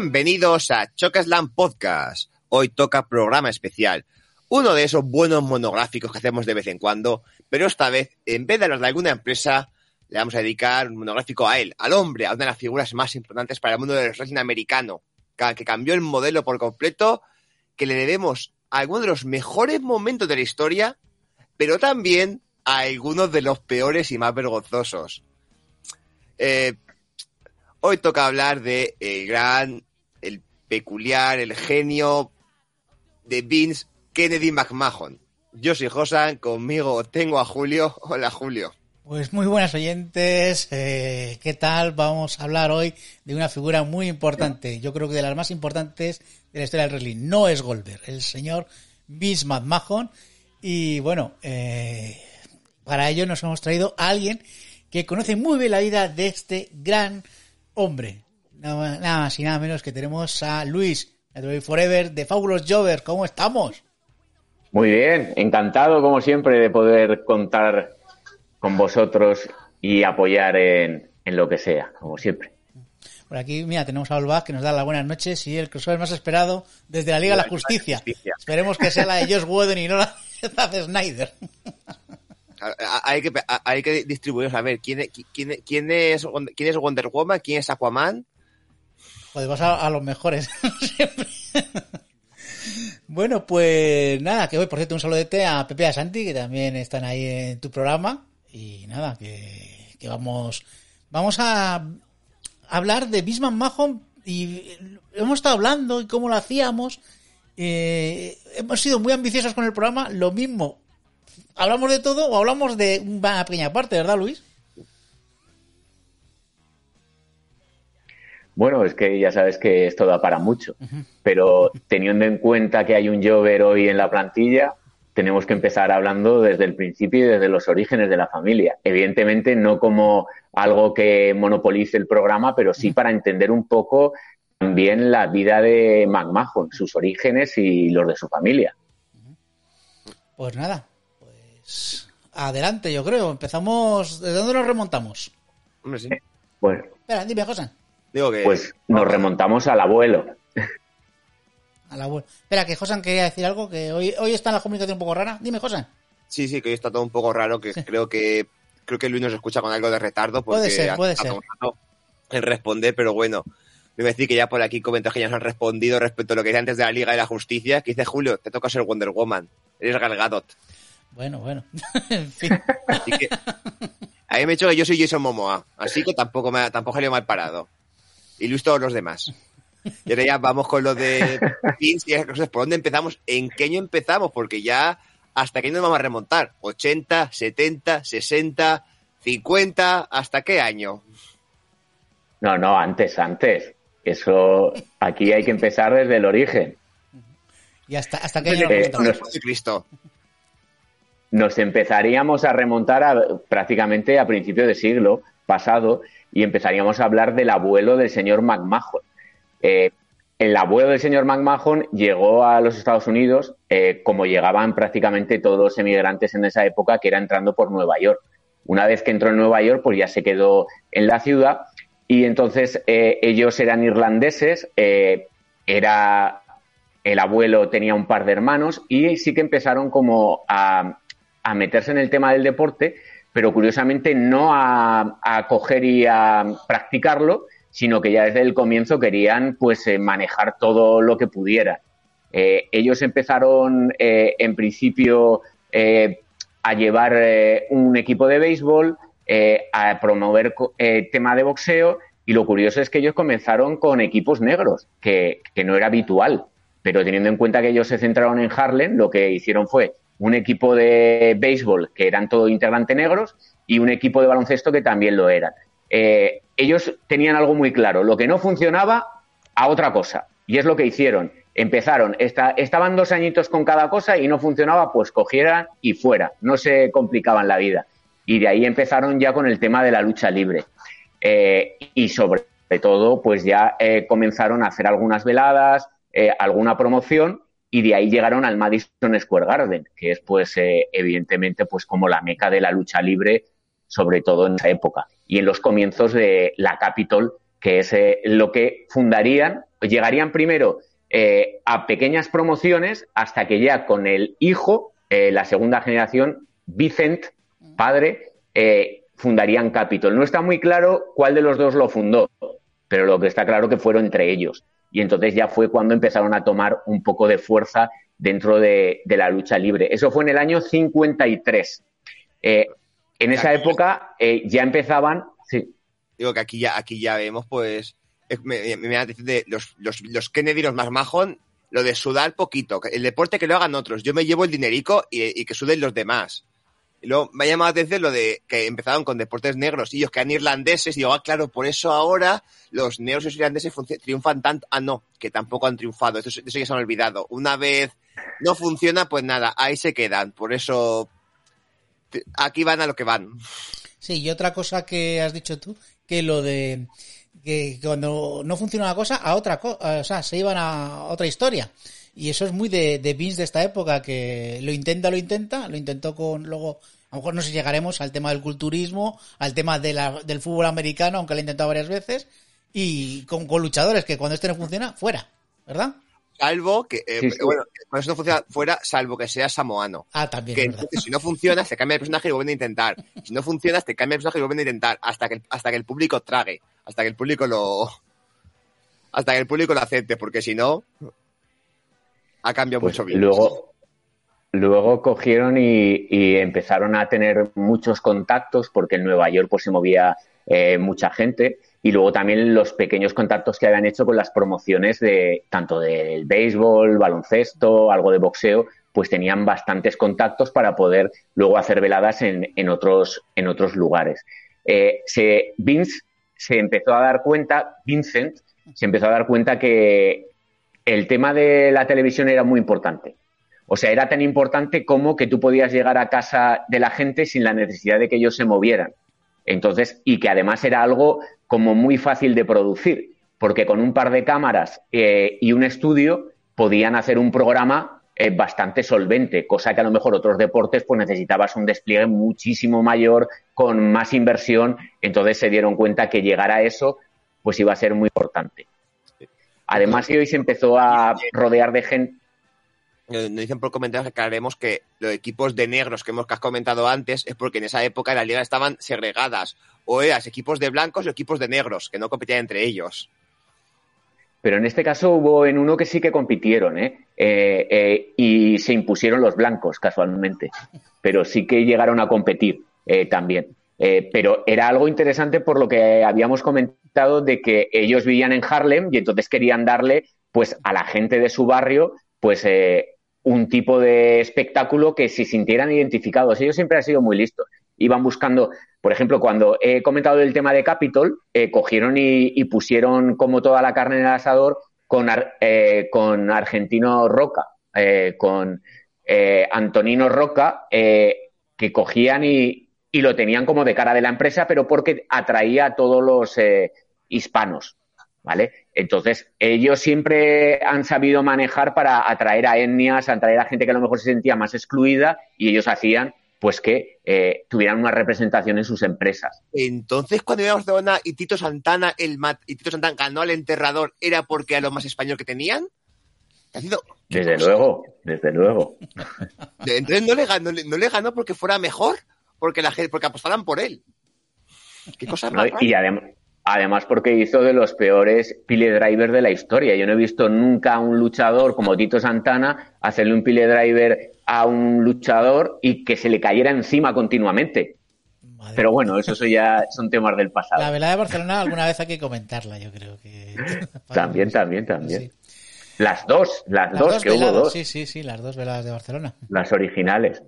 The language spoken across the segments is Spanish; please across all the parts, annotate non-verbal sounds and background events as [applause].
Bienvenidos a Chocasland Podcast. Hoy toca programa especial. Uno de esos buenos monográficos que hacemos de vez en cuando, pero esta vez, en vez de hablar de alguna empresa, le vamos a dedicar un monográfico a él, al hombre, a una de las figuras más importantes para el mundo del wrestling americano, que cambió el modelo por completo, que le debemos a algunos de los mejores momentos de la historia, pero también a algunos de los peores y más vergonzosos. Eh, hoy toca hablar de el gran peculiar, el genio de Vince Kennedy McMahon. Yo soy Josan, conmigo tengo a Julio. [laughs] Hola Julio. Pues muy buenas oyentes, eh, ¿qué tal? Vamos a hablar hoy de una figura muy importante, yo creo que de las más importantes de la historia del wrestling. No es Goldberg, el señor Vince McMahon. Y bueno, eh, para ello nos hemos traído a alguien que conoce muy bien la vida de este gran hombre, Nada, más y nada menos que tenemos a Luis, Forever, de Fabulous Jover. ¿Cómo estamos? Muy bien, encantado como siempre de poder contar con vosotros y apoyar en, lo que sea, como siempre. Por aquí, mira, tenemos a Olbach que nos da las buenas noches y el crossover más esperado desde la Liga de la Justicia. Esperemos que sea la de Josh Whedon y no la de Snyder. Hay que, hay que distribuirlos a ver quién, quién, quién, es, quién es Wonder Woman, quién es Aquaman Joder, vas a, los mejores. [laughs] bueno, pues nada, que hoy, por cierto, un saludo de a Pepe y a Santi, que también están ahí en tu programa. Y nada, que, vamos, vamos a hablar de Bisman Mahon y hemos estado hablando y cómo lo hacíamos. Eh, hemos sido muy ambiciosos con el programa, lo mismo. ¿Hablamos de todo o hablamos de una pequeña parte, verdad, Luis? Bueno, es que ya sabes que esto da para mucho, pero teniendo en cuenta que hay un Jover hoy en la plantilla, tenemos que empezar hablando desde el principio y desde los orígenes de la familia. Evidentemente no como algo que monopolice el programa, pero sí para entender un poco también la vida de McMahon, sus orígenes y los de su familia. Pues nada, pues adelante, yo creo. Empezamos. ¿De dónde nos remontamos? Hombre, sí. Bueno. Espera, dime, José. Pues nos remontamos al abuelo. [laughs] Al abuelo. Espera, que Josan quería decir algo, que hoy, hoy está la comunicación un poco rara. Dime, Josan. Sí, sí, que hoy está todo un poco raro, que creo que creo que Luis nos escucha con algo de retardo porque puede ser, puede ser. en responder, pero bueno. Me voy a decir que ya por aquí comentarios que ya nos han respondido respecto a lo que decía antes de la Liga de la Justicia, que dice Julio, te toca ser Wonder Woman. Eres Gal Gadot. Bueno, bueno. [laughs] en fin. Así que, a mí me he dicho que yo soy Jason Momoa, así que tampoco me tampoco salido mal parado y Luis todos los demás. Y ahora ya vamos con lo de pins y cosas. ¿Por dónde empezamos? ¿En qué año empezamos? Porque ya hasta qué año nos vamos a remontar. ¿80, 70, 60, 50? ¿Hasta qué año? No, no, antes, antes. Eso, aquí hay que empezar desde el origen. ¿Y hasta, hasta qué año eh, nos, Cristo? Nos empezaríamos a remontar a, prácticamente a principios de siglo pasado y empezaríamos a hablar del abuelo del señor McMahon. Eh, el abuelo del señor McMahon llegó a los Estados Unidos eh, como llegaban prácticamente todos los emigrantes en esa época, que era entrando por Nueva York. Una vez que entró en Nueva York, pues ya se quedó en la ciudad y entonces eh, ellos eran irlandeses, era el abuelo tenía un par de hermanos y sí que empezaron como a, a meterse en el tema del deporte, pero curiosamente no a, coger y a practicarlo, sino que ya desde el comienzo querían pues eh, manejar todo lo que pudiera. Eh, ellos empezaron eh, en principio a llevar un equipo de béisbol, a promover tema de boxeo y lo curioso es que ellos comenzaron con equipos negros, que, que no era habitual. Pero teniendo en cuenta que ellos se centraron en Harlem, lo que hicieron fue un equipo de béisbol que eran todo integrante negros y un equipo de baloncesto que también lo eran. Eh, ellos tenían algo muy claro, lo que no funcionaba a otra cosa. Y es lo que hicieron. Empezaron, estaban dos añitos con cada cosa y no funcionaba, pues cogieran y fuera. No se complicaban la vida. Y de ahí empezaron ya con el tema de la lucha libre. Eh, y sobre todo, pues ya eh, comenzaron a hacer algunas veladas, alguna promoción y de ahí llegaron al Madison Square Garden, que es pues evidentemente pues como la meca de la lucha libre sobre todo en esa época. Y en los comienzos de la Capitol, que es eh, lo que fundarían, llegarían primero eh, a pequeñas promociones hasta que ya con el hijo, eh, la segunda generación, Vicent, padre, fundarían Capitol. No está muy claro cuál de los dos lo fundó, pero lo que está claro que fueron entre ellos. Y entonces ya fue cuando empezaron a tomar un poco de fuerza dentro de, de la lucha libre. Eso fue en el año 53. Eh, en esa época eh, ya empezaban. Sí. Digo que aquí ya, aquí ya vemos, pues. Me, me, da de los, los, los Kennedy, los más majón, lo de sudar poquito. El deporte que lo hagan otros. Yo me llevo el dinerico y, que suden los demás. Y luego me ha llamado la atención lo de que empezaron con deportes negros y ellos que eran irlandeses. Y digo, ah, claro, por eso ahora los negros y los irlandeses triunfan tanto. Ah, no, que tampoco han triunfado. Eso, eso ya se han olvidado. Una vez no funciona, pues nada, ahí se quedan. Por eso aquí van a lo que van. Sí, y otra cosa que has dicho tú, que lo de que cuando no funciona una cosa, a otra cosa, o sea, se iban a otra historia. Y eso es muy de, de Vince de esta época, que lo intenta, lo intenta, lo intentó con luego, a lo mejor no sé si llegaremos al tema del culturismo, al tema de la, del fútbol americano, aunque lo ha intentado varias veces, y con, con luchadores que cuando este no funciona, fuera, ¿verdad? Salvo que, eh, bueno, cuando eso no funciona fuera, salvo que sea samoano. Ah, también. Que si no funciona, se cambia el personaje y vuelven a intentar. Si no funciona, te cambia el personaje y vuelven a intentar. Hasta que, hasta que el público trague. Hasta que el público lo. Hasta que el público lo acepte, porque si no. Ha cambiado pues mucho bien. Luego, luego cogieron y, y, empezaron a tener muchos contactos, porque en Nueva York pues se movía eh, mucha gente y luego también los pequeños contactos que habían hecho con las promociones de tanto del béisbol, baloncesto, algo de boxeo, pues tenían bastantes contactos para poder luego hacer veladas en, en otros, en otros lugares. Eh, se, Vince se empezó a dar cuenta, Vincent se empezó a dar cuenta que el tema de la televisión era muy importante. O sea, era tan importante como que tú podías llegar a casa de la gente sin la necesidad de que ellos se movieran. Entonces, y que además era algo como muy fácil de producir, porque con un par de cámaras eh, y un estudio podían hacer un programa eh, bastante solvente, cosa que a lo mejor otros deportes pues necesitabas un despliegue muchísimo mayor, con más inversión, entonces se dieron cuenta que llegar a eso pues iba a ser muy importante. Además, hoy se empezó a rodear de gente, nos dicen por comentarios que haremos que los equipos de negros que hemos comentado antes es porque en esa época en la liga estaban segregadas. O eras equipos de blancos o equipos de negros, que no competían entre ellos. Pero en este caso hubo en uno que sí que compitieron, ¿eh? eh, eh y se impusieron los blancos, casualmente. Pero sí que llegaron a competir eh, pero era algo interesante por lo que habíamos comentado de que ellos vivían en Harlem y entonces querían darle pues a la gente de su barrio pues eh, un tipo de espectáculo que se sintieran identificados. Ellos siempre han sido muy listos. Iban buscando, por ejemplo, cuando he comentado el tema de Capitol, eh, cogieron y, pusieron como toda la carne en el asador con, eh, con Argentino Roca, eh, con Antonino Roca, que cogían y, y, lo tenían como de cara de la empresa, pero porque atraía a todos los hispanos. ¿Vale? Entonces, ellos siempre han sabido manejar para atraer a etnias, atraer a gente que a lo mejor se sentía más excluida y ellos hacían pues que eh, tuvieran una representación en sus empresas. Entonces, cuando íbamos a Barcelona y Tito Santana, el y Tito Santana ganó al enterrador, ¿era porque era lo más español que tenían? Desde luego, desde luego. Entonces no le ganó, no le ganó porque fuera mejor, porque la gente, porque apostaran por él. Qué cosa más. y además, Además, porque hizo de los peores pile driver de la historia. Yo no he visto nunca a un luchador como Tito Santana hacerle un pile driver a un luchador y que se le cayera encima continuamente. Pero bueno, eso, ya son temas del pasado. La velada de Barcelona alguna vez hay que comentarla, yo creo que. [laughs] [laughs] también, también, también. Las dos, las, dos, que hubo dos. Sí, sí, sí, las dos veladas de Barcelona. Las originales.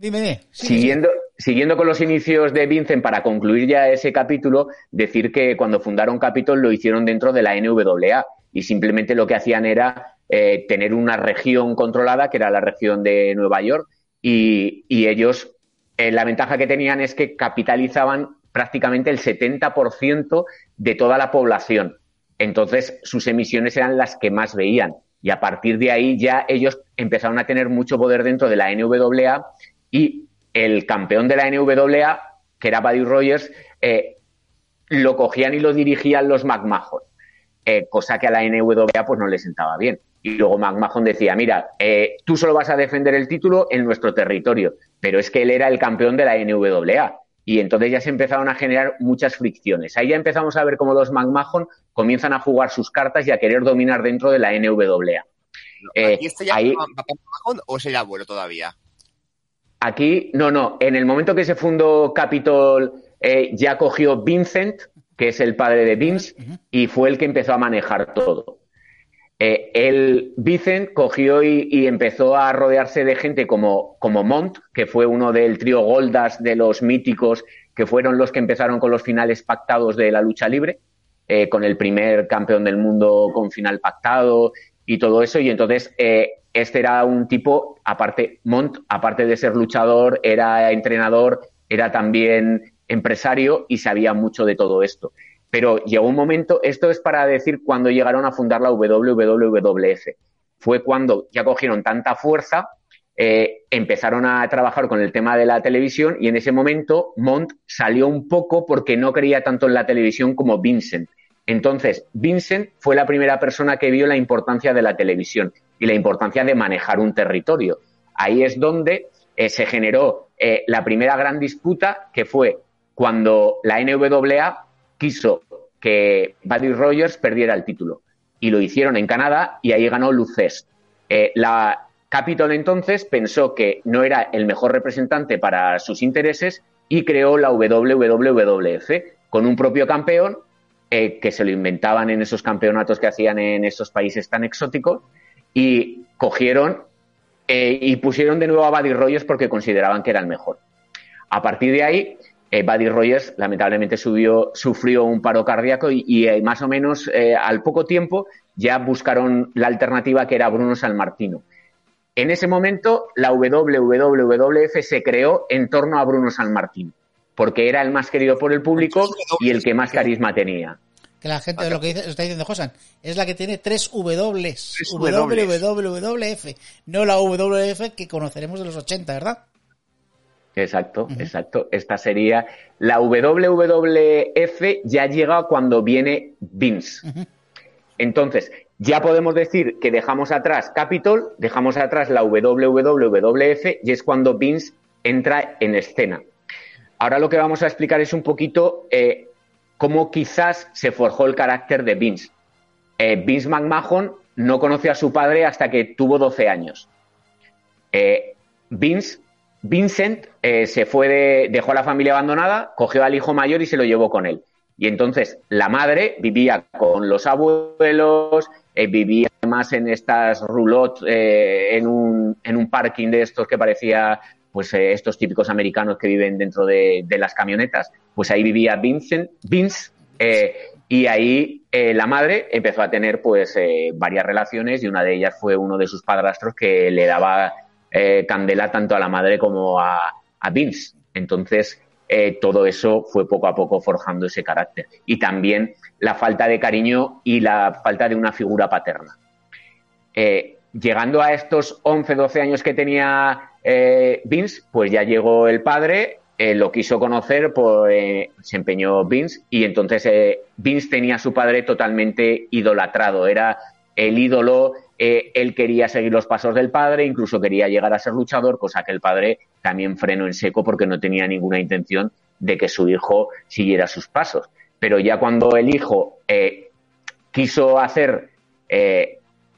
Dime, dime. siguiendo, siguiendo con los inicios de Vincent, para concluir ya ese capítulo, decir que cuando fundaron Capitol lo hicieron dentro de la NWA y simplemente lo que hacían era eh, tener una región controlada, que era la región de Nueva York, y, ellos, eh, la ventaja que tenían es que capitalizaban prácticamente el 70% de toda la población. Entonces, sus emisiones eran las que más veían. Y a partir de ahí ya ellos empezaron a tener mucho poder dentro de la NWA y el campeón de la NWA, que era Buddy Rogers, eh, lo cogían y lo dirigían los McMahon, eh, cosa que a la NWA pues no le sentaba bien. Y luego McMahon decía, mira, eh, tú solo vas a defender el título en nuestro territorio, pero es que él era el campeón de la NWA. Y entonces ya se empezaron a generar muchas fricciones. Ahí ya empezamos a ver cómo los McMahon comienzan a jugar sus cartas y a querer dominar dentro de la NWA. ¿Aquí está ya ahí... McMahon o es el abuelo todavía? Aquí, no, no. En el momento que se fundó Capitol, eh, ya cogió Vincent, que es el padre de Vince, y fue el que empezó a manejar todo. Eh, el Vincent cogió y, empezó a rodearse de gente como, como Mont, que fue uno del trío Goldas de los míticos, que fueron los que empezaron con los finales pactados de la lucha libre, eh, con el primer campeón del mundo con final pactado y todo eso. Y entonces eh, este era un tipo, aparte, Mont, aparte de ser luchador, era entrenador, era también empresario y sabía mucho de todo esto. Pero llegó un momento, esto es para decir cuando llegaron a fundar la WWF. Fue cuando ya cogieron tanta fuerza, eh, empezaron a trabajar con el tema de la televisión y en ese momento Mont salió un poco porque no creía tanto en la televisión como Vincent. Entonces, Vincent fue la primera persona que vio la importancia de la televisión y la importancia de manejar un territorio. Ahí es donde eh, se generó eh, la primera gran disputa, que fue cuando la NWA quiso que Buddy Rogers perdiera el título. Y lo hicieron en Canadá y ahí ganó Luces. Eh, la Capitol entonces pensó que no era el mejor representante para sus intereses y creó la WWF con un propio campeón que se lo inventaban en esos campeonatos que hacían en esos países tan exóticos y cogieron eh, y pusieron de nuevo a Buddy Rogers porque consideraban que era el mejor. A partir de ahí, eh, Buddy Rogers lamentablemente sufrió un paro cardíaco y, eh, más o menos al poco tiempo ya buscaron la alternativa que era Bruno Sanmartino. En ese momento, la WWF se creó en torno a Bruno Sanmartino, porque era el más querido por el público y el que más carisma tenía que la gente de lo que dice, está diciendo Josan, es la que tiene tres W, WWF, no la WWF que conoceremos de los 80, ¿verdad? Exacto, exacto. Esta sería la WWF ya llega cuando viene Vince. Entonces, ya podemos decir que dejamos atrás Capitol, dejamos atrás la WWF y es cuando Vince entra en escena. Ahora lo que vamos a explicar es un poquito eh, cómo quizás se forjó el carácter de Vince. Eh, Vince McMahon no conoció a su padre hasta que tuvo 12 años. Eh, Vince, Vincent se fue de, dejó a la familia abandonada, cogió al hijo mayor y se lo llevó con él. Y entonces la madre vivía con los abuelos, vivía más en estas roulottes, en, un, en un parking de estos que parecía pues estos típicos americanos que viven dentro de, las camionetas, pues ahí vivía Vincent, Vince, eh, y ahí eh, la madre empezó a tener pues eh, varias relaciones y una de ellas fue uno de sus padrastros que le daba candela tanto a la madre como a, a Vince. Entonces, todo eso fue poco a poco forjando ese carácter. Y también la falta de cariño y la falta de una figura paterna. Llegando a estos 11, 12 años que tenía eh, Vince, pues ya llegó el padre, eh, lo quiso conocer, pues eh, se empeñó Vince y entonces Vince tenía a su padre totalmente idolatrado, era el ídolo, él quería seguir los pasos del padre, incluso quería llegar a ser luchador, cosa que el padre también frenó en seco porque no tenía ninguna intención de que su hijo siguiera sus pasos. Pero ya cuando el hijo quiso hacer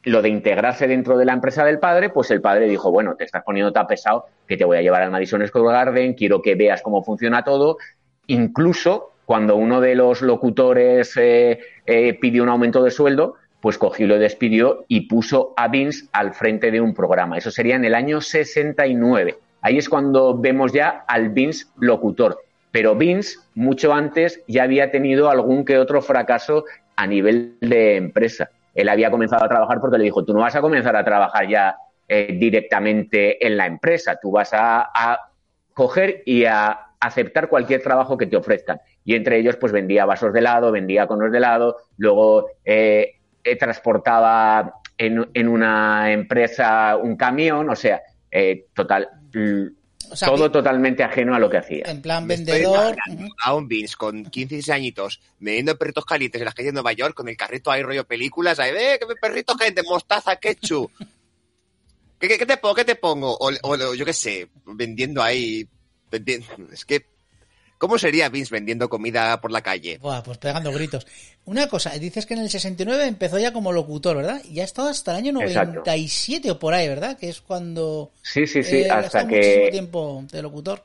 lo de integrarse dentro de la empresa del padre, pues el padre dijo, bueno, te estás poniendo tan pesado que te voy a llevar al Madison Square Garden, quiero que veas cómo funciona todo. Incluso cuando uno de los locutores eh, eh, pidió un aumento de sueldo, pues cogió y lo despidió y puso a Vince al frente de un programa. Eso sería en el año 69. Ahí es cuando vemos ya al Vince locutor. Pero Vince, mucho antes, ya había tenido algún que otro fracaso a nivel de empresa él había comenzado a trabajar porque le dijo, tú no vas a comenzar a trabajar ya eh, directamente en la empresa, tú vas a, coger y a aceptar cualquier trabajo que te ofrezcan. Y entre ellos, pues vendía vasos de helado, vendía conos de helado, luego eh, eh, transportaba en, en, una empresa un camión, o sea, total, todo totalmente ajeno a lo que hacía. En plan vendedor. A un Vince con 15 añitos, vendiendo perritos calientes en las calles de Nueva York, con el carrito ahí rollo películas, ahí ve, que perritos calientes, mostaza, ketchup. ¿Qué, qué, te pongo? ¿Qué te pongo? O, yo qué sé, vendiendo ahí. Es que ¿Cómo sería Vince vendiendo comida por la calle? Buah, pues pegando gritos. Una cosa, dices que en el 69 empezó ya como locutor, ¿verdad? Y ha estado hasta el año 97 o por ahí, ¿verdad? Que es cuando... Sí, sí, sí, hasta que... tiempo de locutor.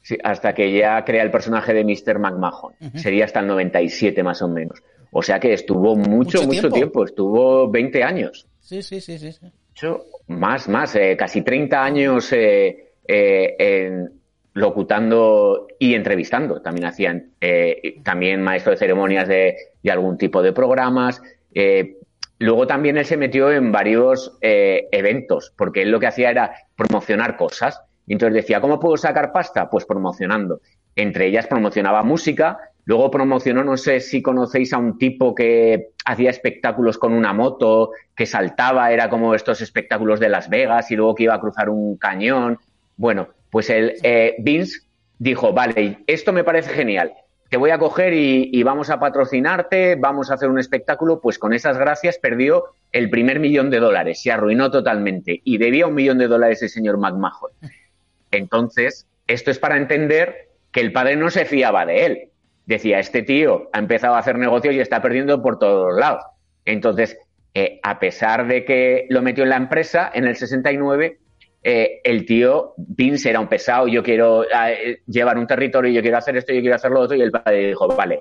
Sí, hasta que ya crea el personaje de Mr. McMahon. Sería hasta el 97 más o menos. O sea que estuvo mucho, mucho, tiempo? Estuvo 20 años. Sí, sí, sí, sí. más, más, eh, casi 30 años eh, eh, en locutando y entrevistando. También hacían, eh, también maestro de ceremonias de, algún tipo de programas. Eh, luego también él se metió en varios eh, eventos, porque él lo que hacía era promocionar cosas. Entonces decía, ¿cómo puedo sacar pasta? Pues promocionando. Entre ellas promocionaba música, luego promocionó, no sé si conocéis a un tipo que hacía espectáculos con una moto, que saltaba, era como estos espectáculos de Las Vegas y luego que iba a cruzar un cañón. Bueno, pues el eh, Vince dijo, vale, esto me parece genial, te voy a coger y, vamos a patrocinarte, vamos a hacer un espectáculo, pues con esas gracias perdió el primer millón de dólares, se arruinó totalmente y debía un millón de dólares el señor McMahon. Entonces, esto es para entender que el padre no se fiaba de él. Decía, este tío ha empezado a hacer negocios y está perdiendo por todos lados. Entonces, eh, a pesar de que lo metió en la empresa en el 69, eh, el tío Vince era un pesado, yo quiero eh, llevar un territorio, yo quiero hacer esto, yo quiero hacer lo otro, y el padre dijo, vale.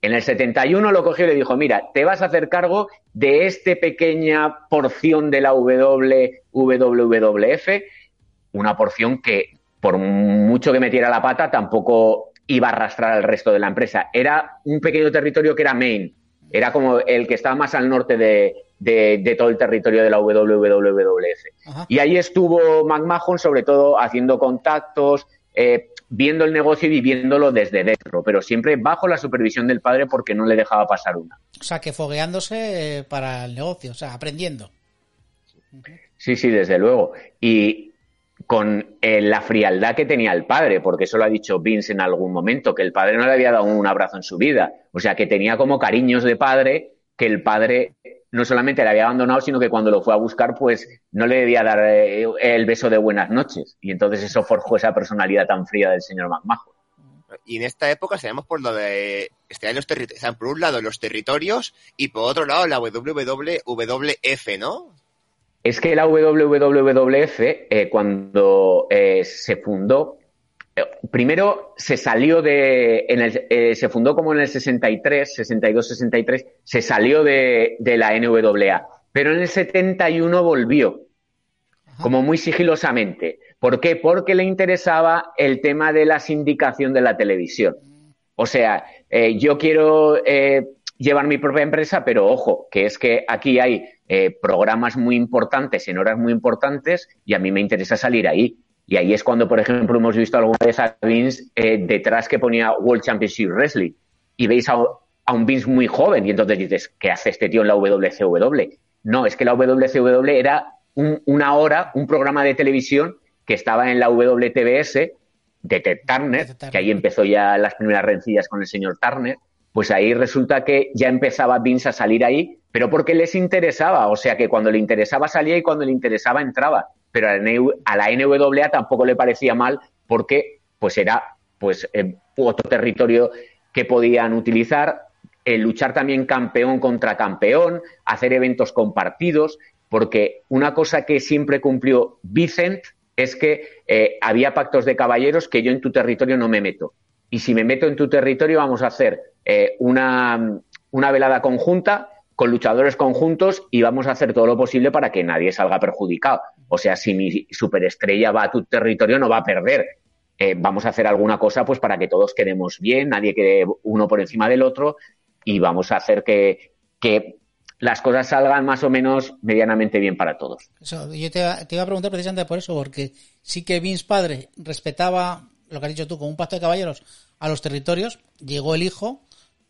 En el 71 lo cogió y le dijo, mira, te vas a hacer cargo de esta pequeña porción de la WWF, una porción que por mucho que metiera la pata tampoco iba a arrastrar al resto de la empresa. Era un pequeño territorio que era Maine, era como el que estaba más al norte de, de, todo el territorio de la WWF. Y ahí estuvo McMahon, sobre todo haciendo contactos, eh, viendo el negocio y viviéndolo desde dentro, pero siempre bajo la supervisión del padre porque no le dejaba pasar una. O sea, que fogueándose eh, para el negocio, o sea, aprendiendo. Sí, sí, desde luego. Y con eh, la frialdad que tenía el padre, porque eso lo ha dicho Vince en algún momento, que el padre no le había dado un abrazo en su vida. O sea, que tenía como cariños de padre que el padre no solamente le había abandonado, sino que cuando lo fue a buscar, pues no le debía dar eh, el beso de buenas noches. Y entonces eso forjó esa personalidad tan fría del señor McMahon. Y en esta época sabemos por lo de este, los territorios, por un lado los territorios y por otro lado la WWF, ¿no? Es que la WWF, eh, cuando eh, se fundó, primero se salió de, en el, eh, se fundó como en el 63, 62, 63, se salió de, de, la NWA, pero en el 71 volvió, como muy sigilosamente. ¿Por qué? Porque le interesaba el tema de la sindicación de la televisión. O sea, eh, yo quiero eh, llevar mi propia empresa, pero ojo, que es que aquí hay programas muy importantes en horas muy importantes y a mí me interesa salir ahí. Y ahí es cuando, por ejemplo, hemos visto alguna vez a Vince eh, detrás que ponía World Championship Wrestling. Y veis a, un Vince muy joven. Y entonces dices, ¿qué hace este tío en la WCW? No, es que la WCW era una hora, un programa de televisión que estaba en la WTBS de Ted Turner, que ahí empezó ya las primeras rencillas con el señor Turner. Pues ahí resulta que ya empezaba Vince a salir ahí, pero porque les interesaba. O sea que cuando le interesaba salía y cuando le interesaba entraba pero a la NWA tampoco le parecía mal porque pues era pues otro territorio que podían utilizar, luchar también campeón contra campeón, hacer eventos compartidos, porque una cosa que siempre cumplió Vicent es que había pactos de caballeros que yo en tu territorio no me meto. Y si me meto en tu territorio, vamos a hacer una, una velada conjunta con luchadores conjuntos y vamos a hacer todo lo posible para que nadie salga perjudicado. O sea, si mi superestrella va a tu territorio, no va a perder. Eh, vamos a hacer alguna cosa pues para que todos quedemos bien, nadie quede uno por encima del otro y vamos a hacer que, que las cosas salgan más o menos medianamente bien para todos. Yo te, iba a preguntar precisamente por eso, porque sí que Vince padre respetaba lo que has dicho tú, como un pacto de caballeros a los territorios, llegó el hijo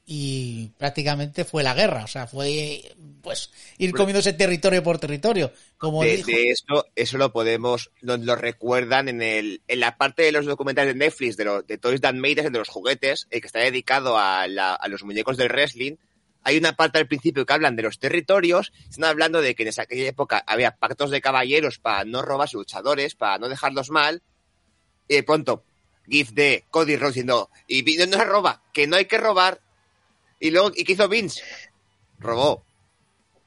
y prácticamente fue la guerra, o sea, fue pues ir comiéndose territorio por territorio, como de, de eso, eso lo podemos, nos lo recuerdan en el, en la parte de los documentales de Netflix de, los, de Toys That Made de los juguetes, el que está dedicado a, la, a los muñecos del wrestling. Hay una parte al principio que hablan de los territorios, están hablando de que en esa aquella época había pactos de caballeros para no robar luchadores, para no dejarlos mal, y de pronto, GIF de Cody Rhodes diciendo, y no, no se roba, que no hay que robar, y luego, ¿y qué hizo Vince? Robó.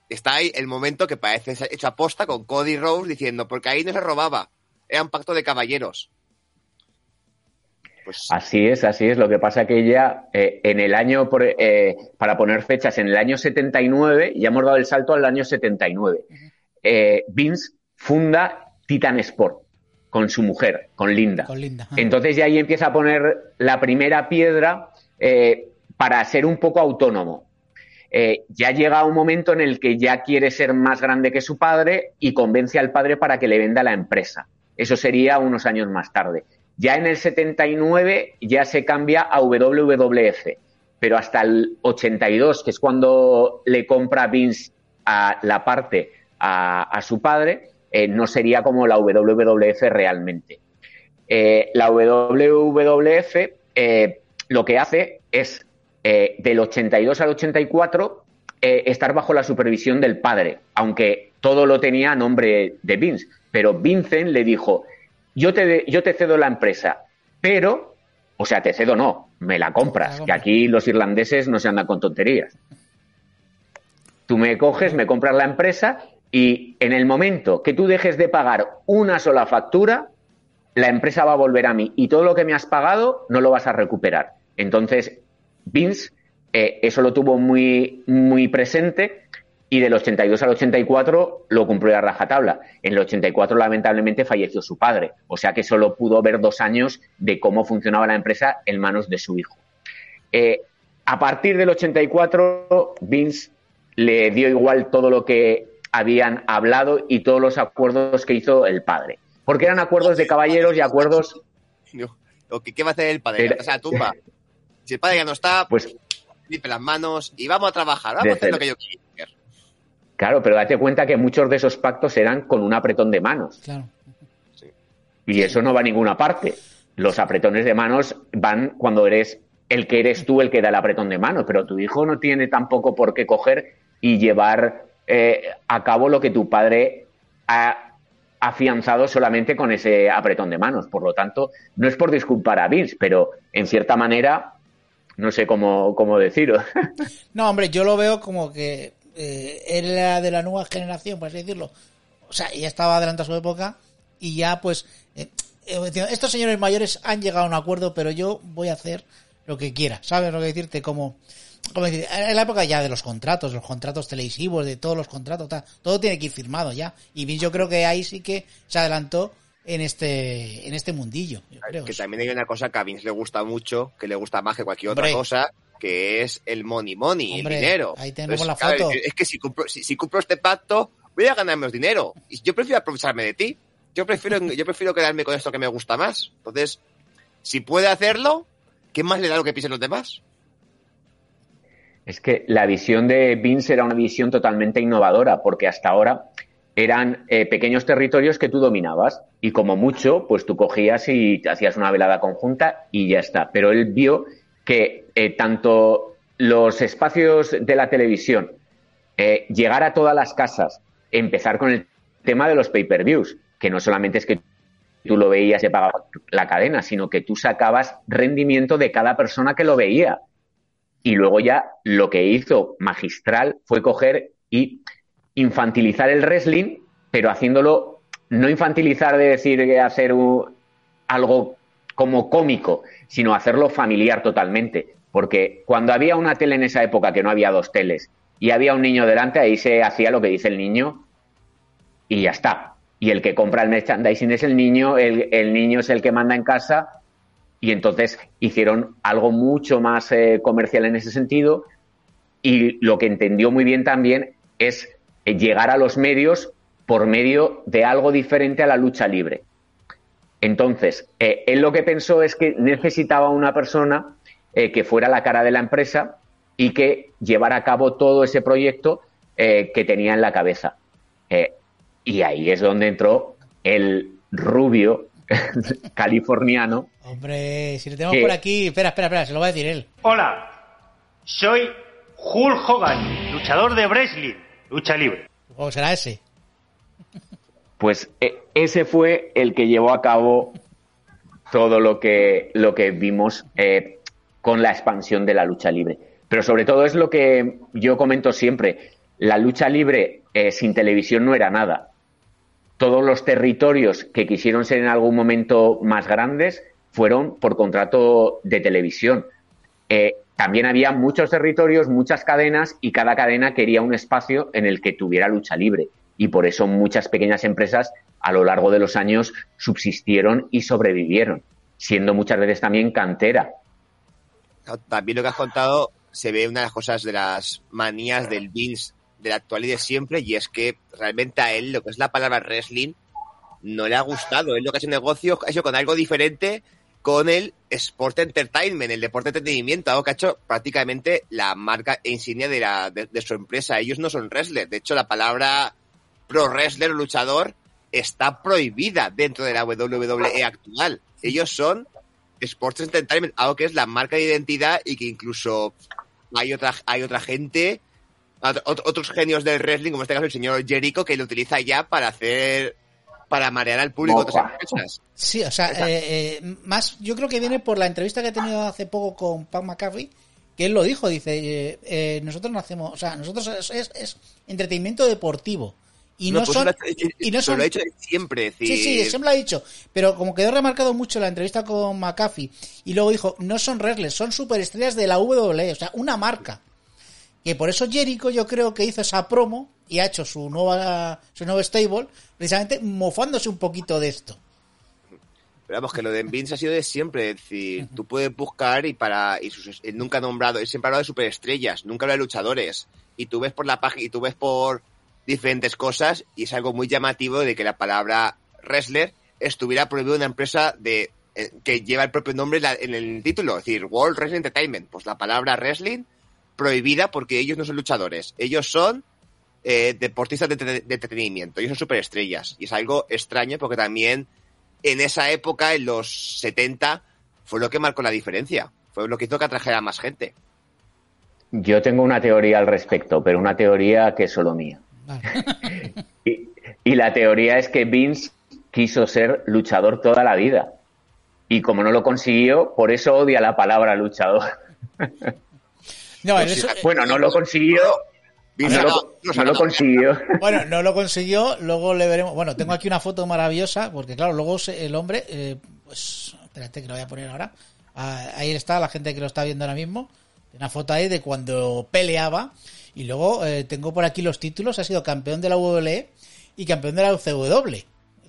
Está ahí el momento que parece hecho aposta con Cody Rose diciendo, porque ahí no se robaba. Era un pacto de caballeros. Pues... Así es, así es. Lo que pasa que ya eh, en el año, por, eh, para poner fechas, en el año 79, ya hemos dado el salto al año 79, eh, Vince funda Titan Sport con su mujer, con Linda. Con Linda. Entonces ya ahí empieza a poner la primera piedra eh, para ser un poco autónomo. Eh, ya llega un momento en el que ya quiere ser más grande que su padre y convence al padre para que le venda la empresa. Eso sería unos años más tarde. Ya en el 79 ya se cambia a WWF, pero hasta el 82, que es cuando le compra Vince a la parte a, su padre, eh, no sería como la WWF realmente. Eh, la WWF lo que hace es eh, del 82 al 84 eh, estar bajo la supervisión del padre, aunque todo lo tenía a nombre de Vince. Pero Vincent le dijo, yo te, yo te cedo la empresa, pero, o sea, te cedo no, me la compras, que aquí los irlandeses no se andan con tonterías. Tú me coges, me compras la empresa y en el momento que tú dejes de pagar una sola factura, la empresa va a volver a mí y todo lo que me has pagado no lo vas a recuperar. Entonces, Vince eh, eso lo tuvo muy, muy presente y del 82 al 84 lo cumplió a rajatabla. En el 84 lamentablemente falleció su padre, o sea que solo pudo ver dos años de cómo funcionaba la empresa en manos de su hijo. Eh, a partir del 84 Vince le dio igual todo lo que habían hablado y todos los acuerdos que hizo el padre, porque eran acuerdos de caballeros y acuerdos... ¿Qué va a hacer el padre? O sea, tumba. [laughs] Si el padre ya no está, pues lipe las manos y vamos a trabajar, vamos a hacer lo que yo quiero. Claro, pero date cuenta que muchos de esos pactos eran con un apretón de manos. Claro. Y eso no va a ninguna parte. Los apretones de manos van cuando eres el que eres tú el que da el apretón de manos, pero tu hijo no tiene tampoco por qué coger y llevar eh, a cabo lo que tu padre ha afianzado solamente con ese apretón de manos. Por lo tanto, no es por disculpar a Vince, pero en cierta manera no sé cómo, cómo decirlo. [laughs] No, hombre, yo lo veo como que eh, era de la nueva generación, por así decirlo. O sea, ya estaba adelantado a su época y ya pues... Eh, eh, estos señores mayores han llegado a un acuerdo, pero yo voy a hacer lo que quiera. ¿Sabes lo que decirte? Como, como decir, en la época ya de los contratos, los contratos televisivos, de todos los contratos, todo tiene que ir firmado ya. Y yo creo que ahí sí que se adelantó en este, en este mundillo. que también hay una cosa que a Vince le gusta mucho, que le gusta más que cualquier otra cosa, que es el money money, el dinero. Ahí tenemos la foto. es que si cumplo, si, cumplo este pacto, voy a ganar menos dinero. Y yo prefiero aprovecharme de ti. Yo prefiero, [laughs] yo prefiero quedarme con esto que me gusta más. Entonces, si puede hacerlo, ¿qué más le da lo que piensen los demás? Es que la visión de Vince era una visión totalmente innovadora, porque hasta ahora eran eh, pequeños territorios que tú dominabas y como mucho, pues tú cogías y hacías una velada conjunta y ya está. Pero él vio que eh, tanto los espacios de la televisión, eh, llegar a todas las casas, empezar con el tema de los pay-per-views, que no solamente es que tú lo veías y pagaba la cadena, sino que tú sacabas rendimiento de cada persona que lo veía. Y luego ya lo que hizo magistral fue coger y infantilizar el wrestling, pero haciéndolo, no infantilizar de decir que hacer algo como cómico, sino hacerlo familiar totalmente. Porque cuando había una tele en esa época, que no había dos teles, y había un niño delante, ahí se hacía lo que dice el niño y ya está. Y el que compra el merchandising es el niño, el, niño es el que manda en casa, y entonces hicieron algo mucho más eh, comercial en ese sentido. Y lo que entendió muy bien también es llegar a los medios por medio de algo diferente a la lucha libre. Entonces, eh, él lo que pensó es que necesitaba una persona eh, que fuera la cara de la empresa y que llevara a cabo todo ese proyecto que tenía en la cabeza. y ahí es donde entró el rubio [laughs] californiano. Hombre, si lo tenemos por aquí, espera, espera, espera, se lo va a decir él. Hola, soy Hulk Hogan, luchador de wrestling lucha libre. ¿O será ese? Pues e, ese fue el que llevó a cabo todo lo que, lo que vimos eh, con la expansión de la lucha libre. Pero sobre todo es lo que yo comento siempre, la lucha libre eh, sin televisión no era nada. Todos los territorios que quisieron ser en algún momento más grandes fueron por contrato de televisión. Eh, también había muchos territorios, muchas cadenas y cada cadena quería un espacio en el que tuviera lucha libre. Y por eso muchas pequeñas empresas a lo largo de los años subsistieron y sobrevivieron, siendo muchas veces también cantera. También lo que has contado se ve una de las cosas de las manías del Vince de la actualidad de siempre y es que realmente a él lo que es la palabra wrestling no le ha gustado. Él lo que ha hecho negocio ha hecho con algo diferente con el Sport Entertainment, el deporte entretenimiento, algo que ha hecho prácticamente la marca e insignia de, la, de, su empresa. Ellos no son wrestlers. De hecho, la palabra pro wrestler luchador está prohibida dentro de la WWE actual. Ellos son Sports Entertainment, algo que es la marca de identidad y que incluso hay otra, hay otra gente, otros genios del wrestling, como este caso el señor Jericho, que lo utiliza ya para hacer para marear al público otras empresas. Sí, o sea, eh, eh, más yo creo que viene por la entrevista que he tenido hace poco con Pat McCaffrey, que él lo dijo, dice, eh, nosotros no hacemos, o sea, nosotros es, entretenimiento deportivo. Y no, pues son, y no son... lo ha dicho siempre. Sí, sí, siempre lo ha dicho. Pero como quedó remarcado mucho la entrevista con McAfee, y luego dijo, no son wrestlers, son superestrellas de la WWE, o sea, una marca. Que por eso Jericho yo creo que hizo esa promo y ha hecho su nueva su nuevo stable precisamente mofándose un poquito de esto. Pero vamos, que lo de Vince ha sido de siempre, es decir, tú puedes buscar y para y nunca ha nombrado, él siempre ha de superestrellas, nunca habla de luchadores. Y tú ves por la página y tú ves por diferentes cosas y es algo muy llamativo de que la palabra wrestler estuviera prohibido en una empresa de eh, que lleva el propio nombre en el título, es decir, World Wrestling Entertainment. Pues la palabra wrestling prohibida porque ellos no son luchadores, ellos son eh, deportistas de, entretenimiento, ellos son superestrellas. Y es algo extraño porque también en esa época, en los 70, fue lo que marcó la diferencia, fue lo que hizo que atrajera a más gente. Yo tengo una teoría al respecto, pero una teoría que es solo mía. [laughs] y, y la teoría es que Vince quiso ser luchador toda la vida. Y como no lo consiguió, por eso odia la palabra luchador. No, pues bueno, no lo consiguió. No, lo, consiguió. [laughs] Bueno, no lo consiguió, luego le veremos. Bueno, tengo aquí una foto maravillosa, porque claro, luego el hombre, eh, pues, espérate que lo voy a poner ahora. Ah, ahí está la gente que lo está viendo ahora mismo. Una foto ahí de cuando peleaba. Y luego eh, tengo por aquí los títulos. Ha sido campeón de la WWE y campeón de la UCW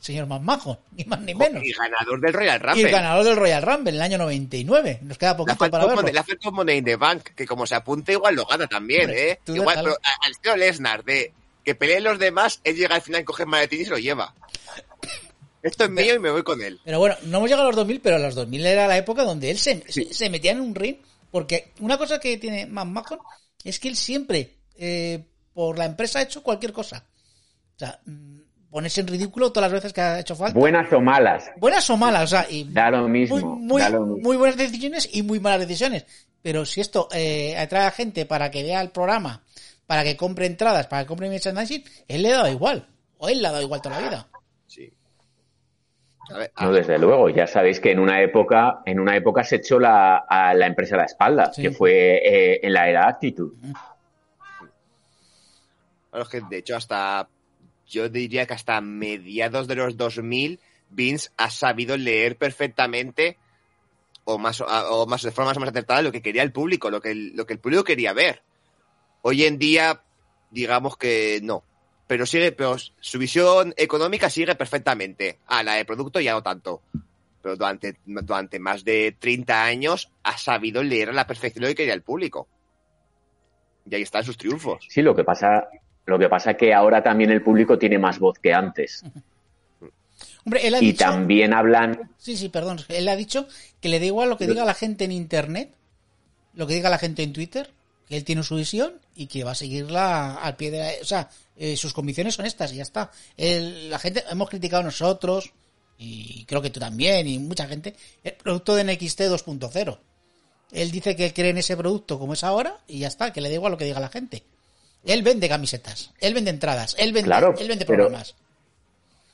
señor más majo, [laughs] ni más ni menos. Y ganador del Royal Rumble. Y ganador del Royal Rumble en el año 99. Nos queda poquito para verlo. Le hace como Money in the Bank, que como se apunte igual lo gana también, ¿eh? Igual, pero al estilo Lesnar, de que peleen los demás, él llega al final, coge maletín y se lo lleva. [coughs] Esto es mío y me voy con él. Pero bueno, no hemos llegado a los 2000, pero a los 2000 era la época donde él se, se, metía en un ring. Porque una cosa que tiene más majo es que él siempre, eh, por la empresa, ha hecho cualquier cosa. O sea, mm, ponerse en ridículo todas las veces que ha hecho falta. Buenas o malas. Buenas o malas, o sea, y da lo mismo, muy, muy, buenas decisiones y muy malas decisiones. Pero si esto eh, atrae a gente para que vea el programa, para que compre entradas, para que compre merchandising, él le ha dado igual. O él le ha dado igual toda la vida. Sí. No, desde luego. Ya sabéis que en una época, en una época se echó la, a la empresa a la espalda, que fue eh, en la era Actitud. Bueno, es que de hecho hasta, yo diría que hasta mediados de los 2000, Vince ha sabido leer perfectamente o más, o más de forma más acertada lo que quería el público, lo que el, lo que el público quería ver. Hoy en día, digamos que no. Pero sigue, pero su visión económica sigue perfectamente. Ah, la de producto ya no tanto. Pero durante, durante más de 30 años ha sabido leer a la perfección lo que quería el público. Y ahí están sus triunfos. Sí, lo que pasa, lo que pasa es que ahora también el público tiene más voz que antes. [laughs] Hombre, él ha y dicho... también hablan. Sí, sí, perdón. Él ha dicho que le da igual lo que diga la gente en internet, lo que diga la gente en Twitter, que él tiene su visión y que va a seguirla al pie de la... O sea, eh, sus convicciones son estas y ya está. Él- la gente, hemos criticado nosotros, y creo que tú también, y mucha gente, el producto de NXT 2.0. Él dice que él cree en ese producto como es ahora y ya está, que le da igual lo que diga la gente. Él vende camisetas, él vende entradas, él vende, Claro, él vende pero- programas.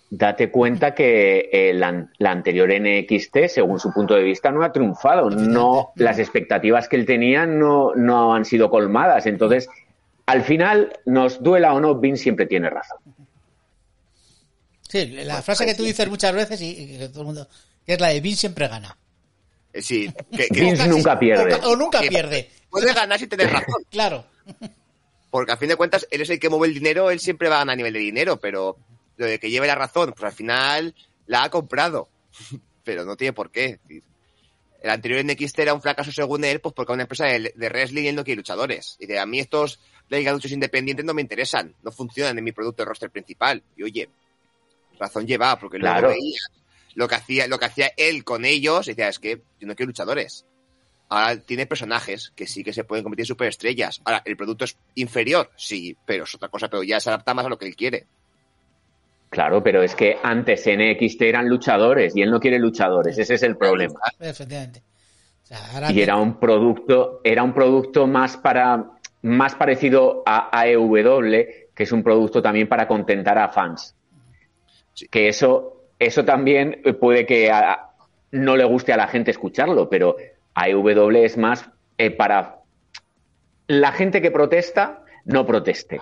Date cuenta que eh, la, la anterior NXT, según su punto de vista, no ha triunfado. No, las expectativas que él tenía no, no han sido colmadas. Entonces, al final, nos duela o no, Vince siempre tiene razón. Sí, la frase que tú dices muchas veces y, y que todo el mundo, que es la de Vince siempre gana. Eh, Sí, que, que- Vince nunca pierde. O, o nunca que pierde. puede ganar sin tener razón. Claro. Porque a fin de cuentas, él es el que mueve el dinero, él siempre va a ganar a nivel de dinero, pero lo de que lleve la razón, pues al final la ha comprado. [laughs] pero no tiene por qué. El anterior NXT era un fracaso según él, pues porque a una empresa de, de wrestling él no quiere luchadores. Y de a mí estos luchos independientes no me interesan, no funcionan en mi producto de roster principal. Y oye, razón lleva, porque Claro. veía lo que hacía, lo que hacía él con ellos, y decía, es que yo no quiero luchadores. Ahora tiene personajes que sí que se pueden convertir en superestrellas. Ahora, ¿el producto es inferior? Sí, pero es otra cosa, pero ya se adapta más a lo que él quiere. Claro, pero es que antes NXT eran luchadores y él no quiere luchadores. Ese es el problema. Efectivamente. O sea, ahora Y que- era un producto, era un producto más para, más parecido a AEW, que es un producto también para contentar a fans. Sí. Que eso, eso también puede que a- no le guste a la gente escucharlo, pero AEW es más eh, para la gente que protesta, no proteste.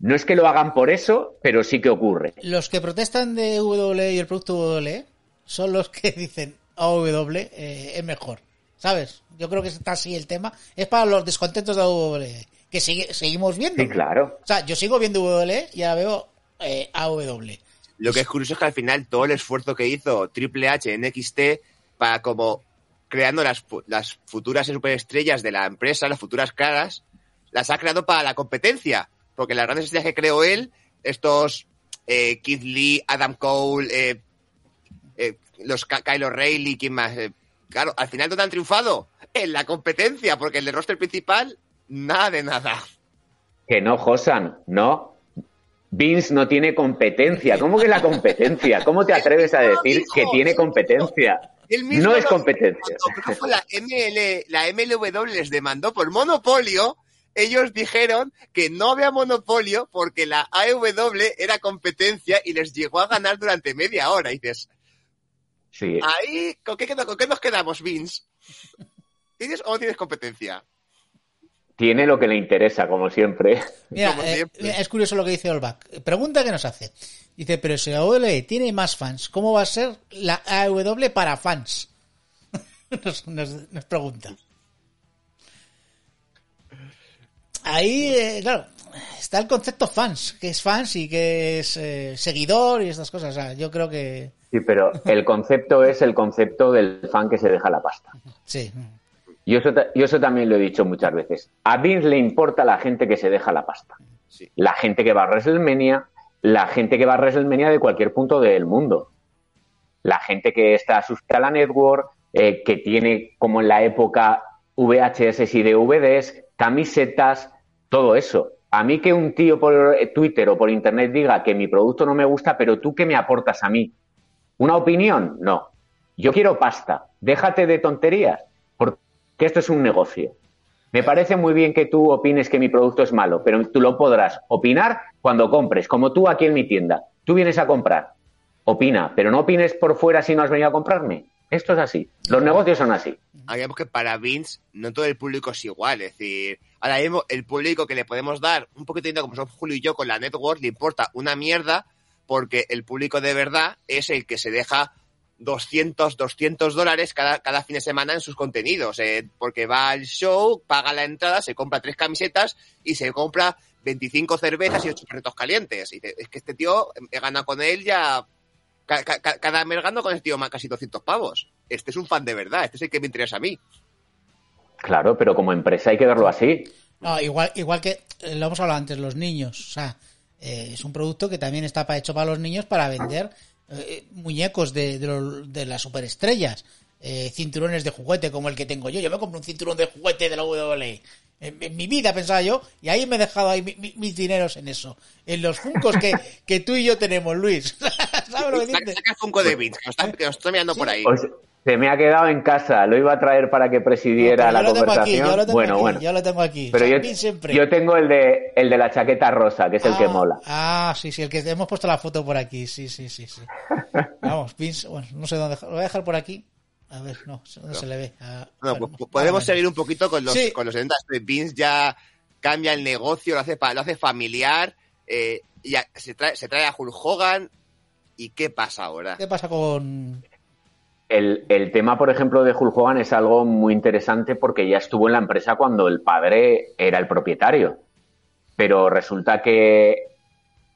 No es que lo hagan por eso, pero sí que ocurre. los que protestan de WWE y el producto WWE son los que [laughs] dicen AW eh, es mejor. ¿Sabes? Yo creo que está así el tema. Es para los descontentos de WWE. Que sigue, seguimos viendo. Sí, claro. O sea, yo sigo viendo WWE y ahora veo eh, AW. Lo que es curioso es que al final todo el esfuerzo que hizo Triple H en NXT para como creando las, las futuras superestrellas de la empresa, las futuras caras, las ha creado para la competencia. Porque las grandes estrellas que creó él, estos eh, Keith Lee, Adam Cole, eh, eh, los Ka- Kyle O'Reilly, ¿quién más? Eh, claro, al final ¿dónde han triunfado? En la competencia, porque el de roster principal, nada de nada. Que no, Josan, no. Vince no tiene competencia. ¿Cómo que la competencia? ¿Cómo te atreves a [laughs] decir que tiene competencia? Él mismo No es competencia. Cuando fue la, ML, la MLW les demandó por monopolio, ellos dijeron que no había monopolio porque la AEW era competencia y les llegó a ganar durante media hora. Y dices, Sí. ahí, ¿con qué, queda- con qué nos quedamos, Vince? ¿Tienes o no tienes competencia? Tiene lo que le interesa, como siempre. Mira, Como eh, siempre. es curioso lo que dice Olbach. Pregunta que nos hace. Dice, pero si la WWE tiene más fans, ¿cómo va a ser la AW para fans? [laughs] nos, nos- nos pregunta. Ahí, eh, claro, está el concepto fans, que es fans y que es eh, seguidor y estas cosas. O sea, yo creo que Sí, pero el concepto es el concepto del fan que se deja la pasta. sí. Yo eso, yo eso también lo he dicho muchas veces. A Vince le importa la gente que se deja la pasta. Sí. La gente que va a WrestleMania, la gente que va a WrestleMania de cualquier punto del mundo. La gente que está suscrita a la network, eh, que tiene, como en la época, VHS y DVDs, camisetas, todo eso. A mí que un tío por eh, Twitter o por Internet diga que mi producto no me gusta, pero tú qué me aportas a mí? ¿Una opinión? No. Yo quiero pasta. Déjate de tonterías, porque esto es un negocio. Me parece muy bien que tú opines que mi producto es malo, pero tú lo podrás opinar cuando compres, como tú aquí en mi tienda. Tú vienes a comprar. opina, pero no opines por fuera si no has venido a comprarme. Esto es así. Los negocios son así. Hagamos que para Vince no todo el público es igual. Es decir, ahora mismo el público que le podemos dar un poquito de dinero, como son Julio y yo con la network, le importa una mierda porque el público de verdad es el que se deja 200, 200 dólares cada, cada fin de semana en sus contenidos. eh, porque va al show, paga la entrada, se compra tres camisetas y se compra 25 cervezas y 8 perritos calientes. Y dice, es que este tío he ganado con él ya. ca- ca- ca- Cada mes gano con este tío más casi 200 pavos. Este es un fan de verdad, este es el que me interesa a mí. Claro, pero como empresa hay que verlo así. No, igual, igual que eh, lo hemos hablado antes, los niños. O sea, eh, es un producto que también está hecho para los niños para vender eh, muñecos de, de, lo- de las superestrellas. eh, cinturones de juguete como el que tengo yo. Yo me compro un cinturón de juguete de la WWE. En, en mi vida pensaba yo, y ahí me he dejado ahí mi- mi- mis dineros en eso. En los funcos que, que tú y yo tenemos, Luis. [laughs] ¿Sabes lo que Saca, dices? saca el Funko de Vince, que nos está, mirando por ahí. Se me ha quedado en casa, lo iba a traer para que presidiera No, la aquí, conversación. yo lo tengo bueno, aquí, bueno. yo lo tengo aquí. Pero yo, Vince siempre. yo tengo el de, el de la chaqueta rosa, que es el que Ah, mola. Ah, sí, sí, el que hemos puesto la foto por aquí, sí, sí, sí, sí. [laughs] Vamos, Vince, bueno, no sé dónde, lo voy a dejar por aquí. A ver, no, no se le ve. Ah, No, bueno, pues, podemos seguir un poquito con los, Sí. con los 70. Vince ya cambia el negocio, lo hace, lo hace familiar, eh, y a- se, trae, se trae a Hulk Hogan. ¿Y qué pasa ahora? ¿Qué pasa con...? El, tema, por ejemplo, de Hulk Hogan es algo muy interesante porque ya estuvo en la empresa cuando el padre era el propietario. Pero resulta que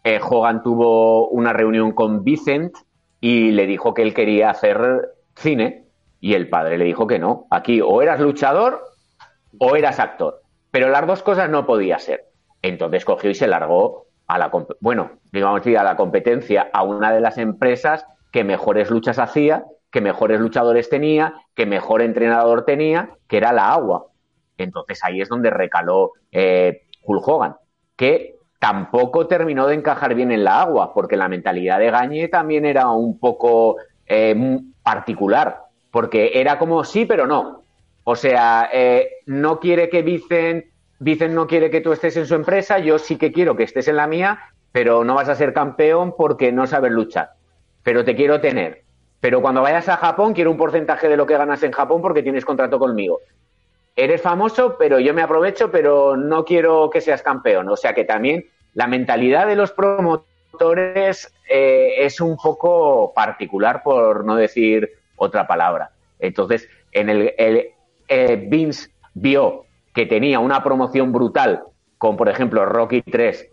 eh, Hogan tuvo una reunión con Vicent y le dijo que él quería hacer cine y el padre le dijo que no. Aquí o eras luchador o eras actor. Pero las dos cosas no podía ser. Entonces cogió y se largó a la, bueno, digamos a la competencia a una de las empresas que mejores luchas hacía, que mejores luchadores tenía, que mejor entrenador tenía, que era la agua. Entonces ahí es donde recaló eh, Hulk Hogan, que tampoco terminó de encajar bien en la agua, porque la mentalidad de Gagne también era un poco eh, particular, porque era como sí, pero no. O sea, eh, no quiere que Vicent, Vicent no quiere que tú estés en su empresa, yo sí que quiero que estés en la mía, pero no vas a ser campeón porque no sabes luchar. Pero te quiero tener. Pero cuando vayas a Japón, quiero un porcentaje de lo que ganas en Japón porque tienes contrato conmigo. Eres famoso, pero yo me aprovecho, pero no quiero que seas campeón. O sea que también la mentalidad de los promotores eh, es un poco particular, por no decir otra palabra. Entonces, en el, eh, Vince vio que tenía una promoción brutal, con por ejemplo Rocky 3,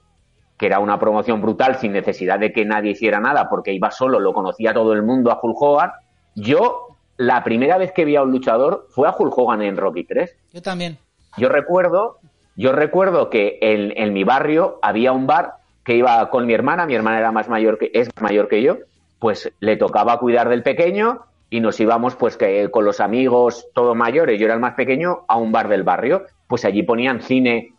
que era una promoción brutal sin necesidad de que nadie hiciera nada, porque iba solo, lo conocía todo el mundo a Hulk Hogan. Yo, la primera vez que vi a un luchador fue a Hulk Hogan en Rocky 3. Yo también. Yo recuerdo, yo recuerdo que en, en mi barrio había un bar que iba con mi hermana, mi hermana era más mayor que, es mayor que yo, pues le tocaba cuidar del pequeño y nos íbamos pues que con los amigos todos mayores, yo era el más pequeño, a un bar del barrio. Pues allí ponían cine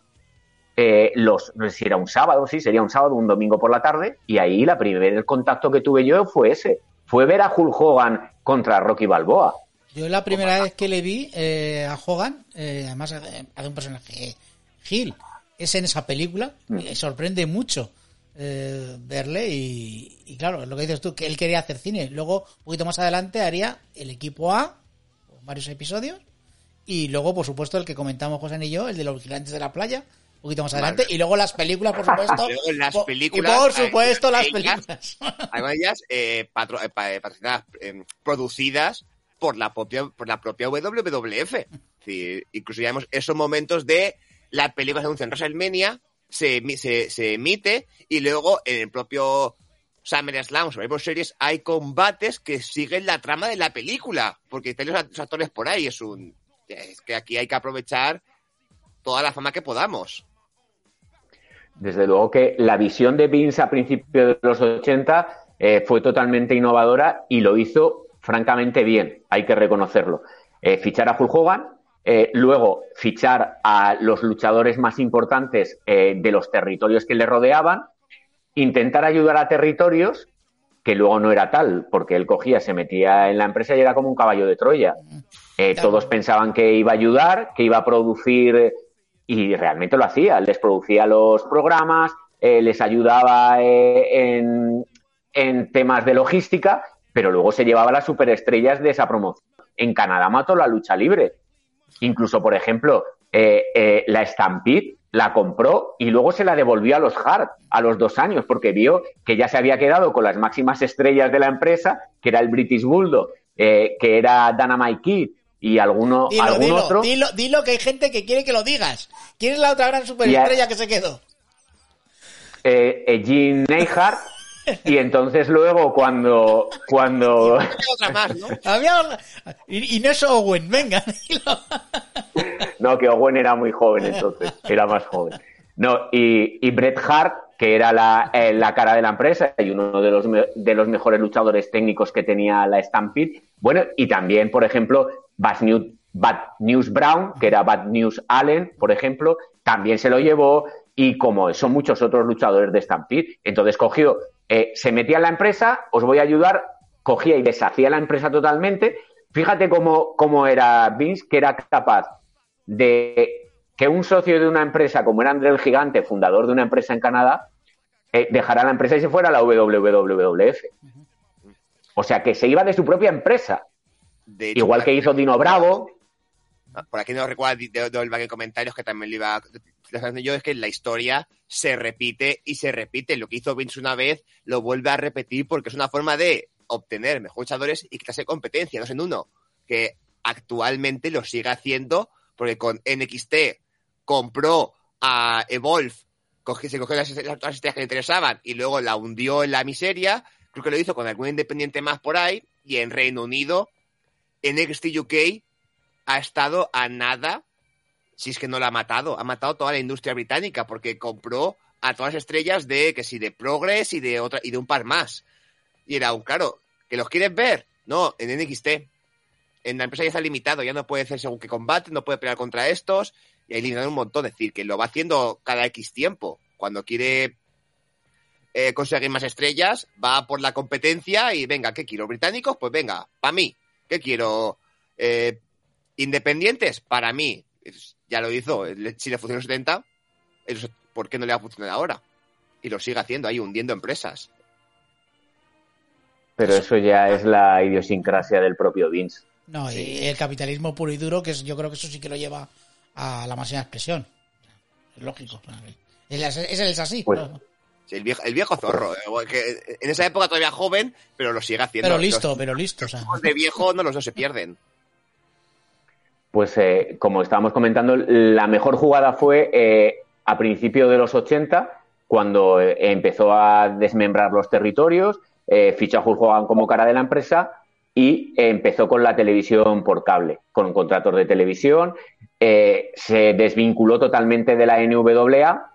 eh, los, no sé si era un sábado, sí, sería un sábado, un domingo por la tarde, y ahí la primer contacto que tuve yo fue ese, fue ver a Hulk Hogan contra Rocky Balboa. Yo la primera vez que le vi eh, a Hogan, eh, además hace hace un personaje Gil, es en esa película, me sorprende mucho eh, verle y, y claro, lo que dices tú, que él quería hacer cine. Luego, un poquito más adelante, haría el equipo A, varios episodios, y luego, por supuesto, el que comentamos José y yo, el de los vigilantes de la playa, un poquito más adelante, y luego las películas, por [laughs] supuesto. Luego las películas, Y por eh, supuesto, las películas. [laughs] Además, ellas eh, patro- eh, eh, patrocinadas, eh, producidas por la propia, por la propia WWF. Decir, incluso ya vemos esos momentos de la película se anuncia en WrestleMania, se, se, se emite y luego en el propio SummerSlam o Series hay combates que siguen la trama de la película, porque están los actores por ahí. Es un es que aquí hay que aprovechar toda la fama que podamos. Desde luego que la visión de Vince a principios de los 80 eh, fue totalmente innovadora y lo hizo francamente bien, hay que reconocerlo. Eh, fichar a Hulk Hogan, eh, luego fichar a los luchadores más importantes eh, de los territorios que le rodeaban, intentar ayudar a territorios que luego no era tal, porque él cogía, se metía en la empresa y era como un caballo de Troya. Eh, Claro. todos pensaban que iba a ayudar, que iba a producir y realmente lo hacía. Les producía los programas, eh, les ayudaba eh, en, en temas de logística, pero luego se llevaba las superestrellas de esa promoción. En Canadá mató la lucha libre. Incluso, por ejemplo, eh, eh, la Stampede la compró y luego se la devolvió a los Hart a los dos años porque vio que ya se había quedado con las máximas estrellas de la empresa, que era el British Bulldog, eh, que era Dynamite Kid y alguno, Dilo, algún dilo, otro. dilo, dilo que hay gente que quiere que lo digas. ¿Quién es la otra gran superestrella que se quedó? eh, eh, Gene Neihart, y [laughs] entonces luego cuando, cuando, Otra más, ¿no? [laughs] Había... Y, y no es Owen, venga, [laughs] dilo. no, que Owen era muy joven entonces, era más joven. No, y, y Bret Hart, que era la, eh, la cara de la empresa y uno de los, me- de los mejores luchadores técnicos que tenía la Stampede. Bueno, y también, por ejemplo, Bad News, Bad News Brown, que era Bad News Allen, por ejemplo, también se lo llevó. Y como son muchos otros luchadores de Stampede, entonces cogió, eh, se metía en la empresa, os voy a ayudar, cogía y deshacía la empresa totalmente. Fíjate cómo, cómo era Vince, que era capaz de que un socio de una empresa como era André el Gigante, fundador de una empresa en Canadá, eh, dejara la empresa y se fuera a la WWF. O sea, que se iba de su propia empresa. De hecho, Igual que hizo Dino Bravo. Por aquí no recuerdo de, de, de- en comentarios que también lo iba dejando yo, es que la historia se repite y se repite. Lo que hizo Vince una vez lo vuelve a repetir porque es una forma de obtener mejores luchadores y quitarse competencia, dos en uno. Que actualmente lo sigue haciendo porque con NXT compró a Evolve, cogió, se cogió las, las, las estrellas que le interesaban y luego la hundió en la miseria. Creo que lo hizo con algún independiente más por ahí y en Reino Unido, NXT UK ha estado a nada, si es que no la ha matado, ha matado toda la industria británica porque compró a todas las estrellas de que si de Progress y de otra y de un par más. Y era un claro, que los quieres ver, no, en NXT. En la empresa ya está limitado, ya no puede hacer según qué combate, no puede pelear contra estos, y ahí limitaron un montón, es decir, que lo va haciendo cada X tiempo. Cuando quiere eh, conseguir más estrellas, va por la competencia y venga, ¿qué quiero? ¿Británicos? Pues venga, para mí. ¿Qué quiero? Eh, ¿Independientes? Para mí. Ya lo hizo. Le- Si le funcionó en los 70, eso- ¿por qué no le va a funcionar ahora? Y lo sigue haciendo ahí, hundiendo empresas. Pero eso ya es la idiosincrasia del propio Vince. No, y el capitalismo puro y duro, que es- yo creo que eso sí que lo lleva a la máxima expresión. Es lógico. Es, es, es así. Pues- ¿no? Sí, el, viejo, el viejo zorro. eh, que en esa época todavía joven, pero lo sigue haciendo. pero listo, Los pero listo. O sea, de viejo no los no se pierden. Pues eh, como estábamos comentando, la mejor jugada fue eh, a principios de los 80, cuando eh, empezó a desmembrar los territorios, eh, fichó a como cara de la empresa y eh, empezó con la televisión por cable, con contratos de televisión, eh, se desvinculó totalmente de la NWA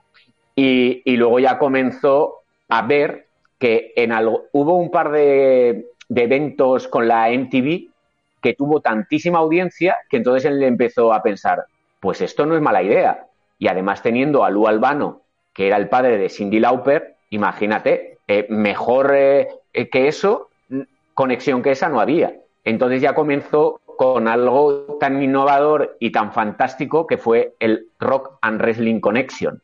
y, luego ya comenzó a ver que en algo, hubo un par de, eventos con la MTV que tuvo tantísima audiencia que entonces él empezó a pensar, pues esto no es mala idea. Y además teniendo a Lou Albano, que era el padre de Cindy Lauper, imagínate, eh, mejor eh, eh, que eso, conexión que esa no había. Entonces ya comenzó con algo tan innovador y tan fantástico que fue el Rock and Wrestling Connection,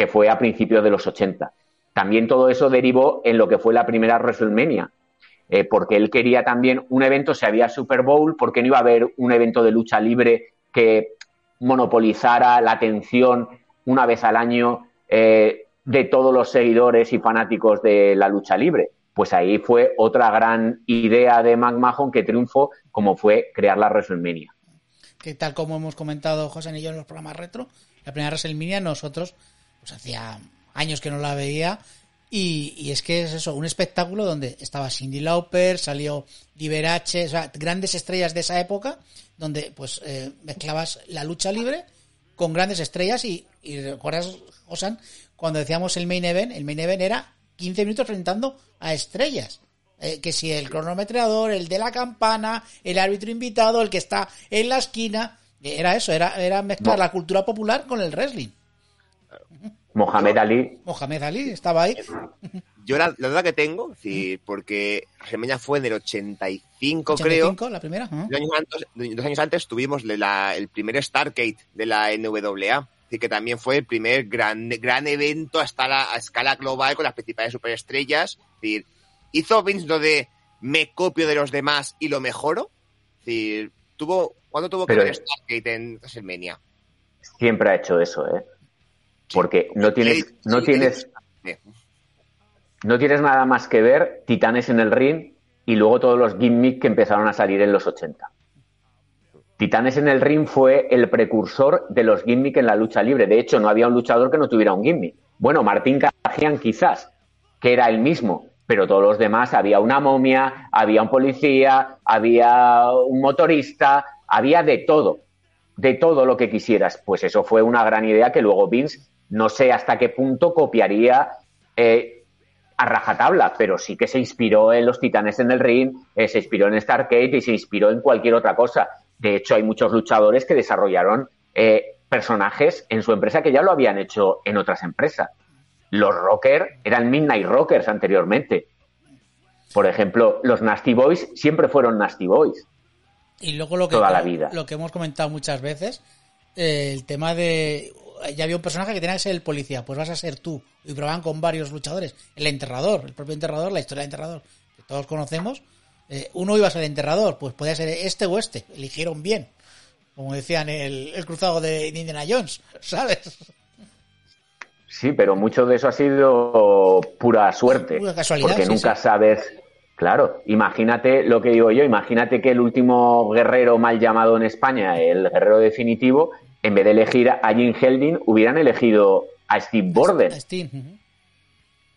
que fue a principios de los 80. También todo eso derivó en lo que fue la primera WrestleMania, eh, porque él quería también un evento, si había Super Bowl, porque no iba a haber un evento de lucha libre que monopolizara la atención una vez al año eh, de todos los seguidores y fanáticos de la lucha libre. Pues ahí fue otra gran idea de McMahon que triunfó, como fue crear la WrestleMania. que tal como hemos comentado José y yo en los programas retro, la primera WrestleMania nosotros, pues hacía años que no la veía, y, y es que es eso, un espectáculo donde estaba Cindy Lauper, salió Liberace, o sea, grandes estrellas de esa época, donde pues eh, mezclabas la lucha libre con grandes estrellas y, y recuerdas, Josan, cuando decíamos el main event, el main event era 15 minutos presentando a estrellas. Eh, que si el cronometrador, el de la campana, el árbitro invitado, el que está en la esquina, eh, era eso, era, era mezclar No. la cultura popular con el wrestling. Mohamed Ali, Mohamed Ali estaba ahí. Yo la, la duda que tengo, decir, porque WrestleMania fue en el 85, creo. 85, la primera. Dos años antes, dos años antes tuvimos la- el primer Stargate de la NWA. Así que también fue el primer gran, gran evento a escala, a escala global con las principales superestrellas. Es decir, ¿hizo Vince lo de me copio de los demás y lo mejoro? Es decir, tuvo, ¿cuándo tuvo que ver Stargate en WrestleMania? Siempre ha hecho eso, ¿eh? Porque no tienes, no tienes, no tienes nada más que ver Titanes en el ring y luego todos los gimmicks que empezaron a salir en los 80. Titanes en el ring fue el precursor de los gimmicks en la lucha libre. De hecho, no había un luchador que no tuviera un gimmick. Bueno, Martín Cajian quizás, que era el mismo, pero todos los demás había una momia, había un policía, había un motorista, había de todo, de todo lo que quisieras. Pues eso fue una gran idea que luego Vince no sé hasta qué punto copiaría eh, a rajatabla, pero sí que se inspiró en los Titanes en el ring, eh, se inspiró en Stargate y se inspiró en cualquier otra cosa. De hecho, hay muchos luchadores que desarrollaron eh, personajes en su empresa que ya lo habían hecho en otras empresas. Los Rocker eran Midnight Rockers anteriormente. Por ejemplo, los Nasty Boys siempre fueron Nasty Boys. Y luego lo que, Toda la vida. lo que hemos comentado muchas veces, eh, el tema de... Ya había un personaje que tenía que ser el policía, pues vas a ser tú. Y probaban con varios luchadores. El enterrador, el propio enterrador, la historia del enterrador, que todos conocemos. eh, uno iba a ser el enterrador, pues podía ser este o este. Eligieron bien. Como decían el, el cruzado de Indiana Jones, [laughs] ¿sabes? Sí, pero mucho de eso ha sido pura suerte. Pura casualidad, Porque sí, nunca sí. sabes. Claro, imagínate lo que digo yo, imagínate que el último guerrero mal llamado en España, el guerrero definitivo, en vez de elegir a Jim Helding, hubieran elegido a Steve Borden. Ujú.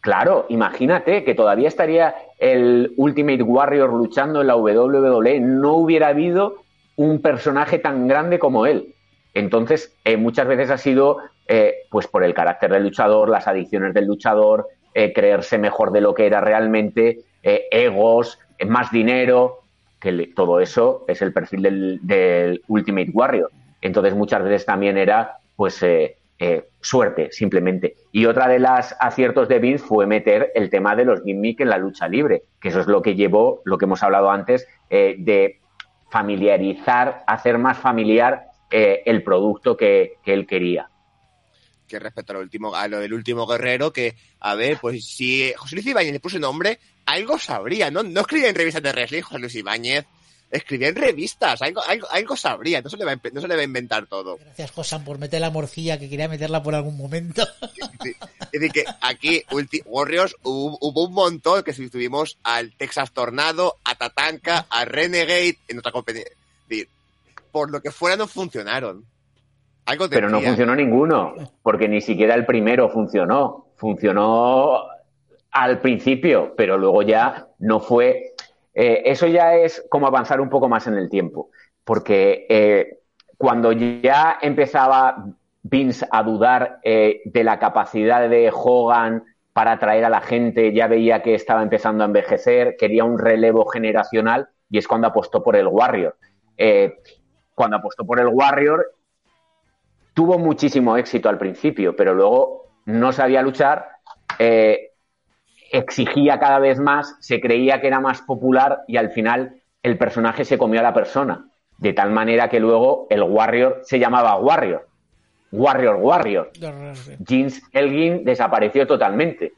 Claro, imagínate que todavía estaría el Ultimate Warrior luchando en la WWE, no hubiera habido un personaje tan grande como él. Entonces, eh, muchas veces ha sido eh, pues por el carácter del luchador, las adicciones del luchador, eh, creerse mejor de lo que era realmente, eh, egos, más dinero, que le- todo eso es el perfil del, del Ultimate Warrior. Entonces, muchas veces también era pues eh, eh, suerte, simplemente. Y otra de las aciertos de Vince fue meter el tema de los gimmicks en la lucha libre, que eso es lo que llevó, lo que hemos hablado antes, eh, de familiarizar, hacer más familiar el producto que, que él quería. que respecto a lo, último, a lo del último guerrero, que, a ver, pues si José Luis Ibáñez le puso nombre, algo sabría, ¿no? No escribía en revistas de wrestling, José Luis Ibáñez, escribía en revistas, algo, algo, algo sabría, no se, le va a, impe- no se le va a inventar todo. Gracias, Josan, por meter la morcilla que quería meterla por algún momento. Sí. Es decir, que aquí, Ulti Warriors, hubo, hubo un montón que si tuvimos al Texas Tornado, a Tatanka, a Renegade, en otra compañía. Por lo que fuera no funcionaron. Algo Pero no funcionó ninguno, porque ni siquiera el primero funcionó. Funcionó al principio, pero luego ya no fue. Eh, eso ya es como avanzar un poco más en el tiempo, porque eh, cuando ya empezaba Vince a dudar eh, de la capacidad de Hogan para atraer a la gente, ya veía que estaba empezando a envejecer, quería un relevo generacional y es cuando apostó por el Warrior. Cuando apostó por el Warrior, tuvo muchísimo éxito al principio, pero luego no sabía luchar, exigía cada vez más, se creía que era más popular y al final el personaje se comió a la persona. De tal manera que luego el Warrior se llamaba Warrior. Warrior, Warrior. Jeans Elgin desapareció totalmente.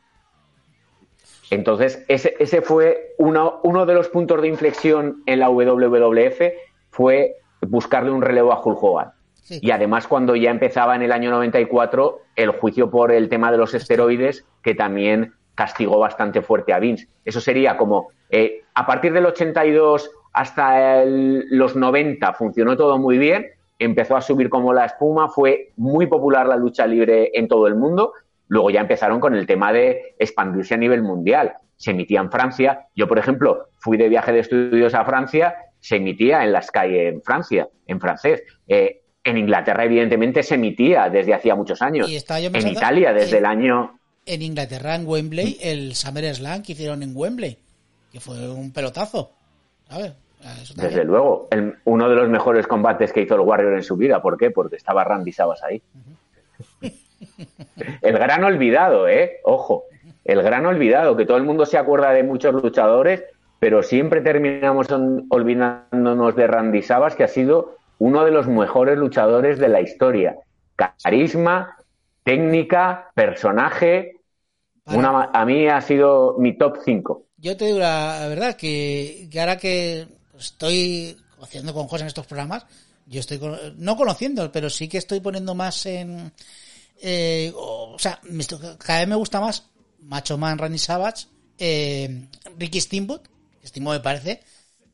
Entonces, ese, ese fue uno, uno de los puntos de inflexión en la WWF, fue buscarle un relevo a Hulk Hogan. Sí. Y además, cuando ya empezaba en el año 94 el juicio por el tema de los esteroides, que también castigó bastante fuerte a Vince. Eso sería como, eh, a partir del 82 hasta el- los 90 funcionó todo muy bien, empezó a subir como la espuma, fue muy popular la lucha libre en todo el mundo, luego ya empezaron con el tema de expandirse a nivel mundial. Se emitía en Francia, yo por ejemplo fui de viaje de estudios a Francia, se emitía en las calles en Francia, en francés. Eh, en Inglaterra, evidentemente, se emitía desde hacía muchos años. Y En Italia, desde en- el año En Inglaterra, en Wembley, el Summer Slam que hicieron en Wembley, que fue un pelotazo. ¿Sabes? Desde luego, el- uno de los mejores combates que hizo el Warrior en su vida. ¿Por qué? Porque estaba Randy Savas ahí. El gran olvidado, ¿eh? Ojo, el gran olvidado, que todo el mundo se acuerda de muchos luchadores, pero siempre terminamos on- olvidándonos de Randy Savas, que ha sido uno de los mejores luchadores de la historia. Carisma, técnica, personaje. Una, a mí ha sido mi top 5. yo te digo la verdad que, que ahora que estoy haciendo con cosas en estos programas, yo estoy no conociendo, pero sí que estoy poniendo más en eh, o, sea, cada vez me gusta más Macho Man, Randy Savage, eh, Ricky Steamboat, que Steamboat me parece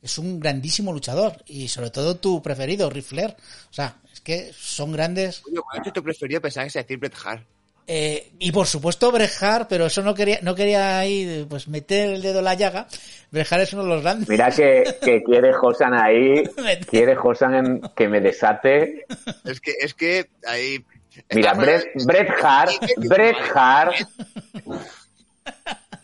es un grandísimo luchador y sobre todo tu preferido, Rifler. O sea, es que son grandes. ¿cuál es tu preferido? Pensaba que se decir Bret Hart. Eh, y por supuesto Bret Hart, pero eso no quería, no quería ahí pues meter el dedo en la llaga. Bret Hart es uno de los grandes. Mira que, que quiere Josan ahí, [laughs] quiere Josan que me desate. Es que, es que ahí Mira, Bret, Bret Hart, Bret Hart. [laughs]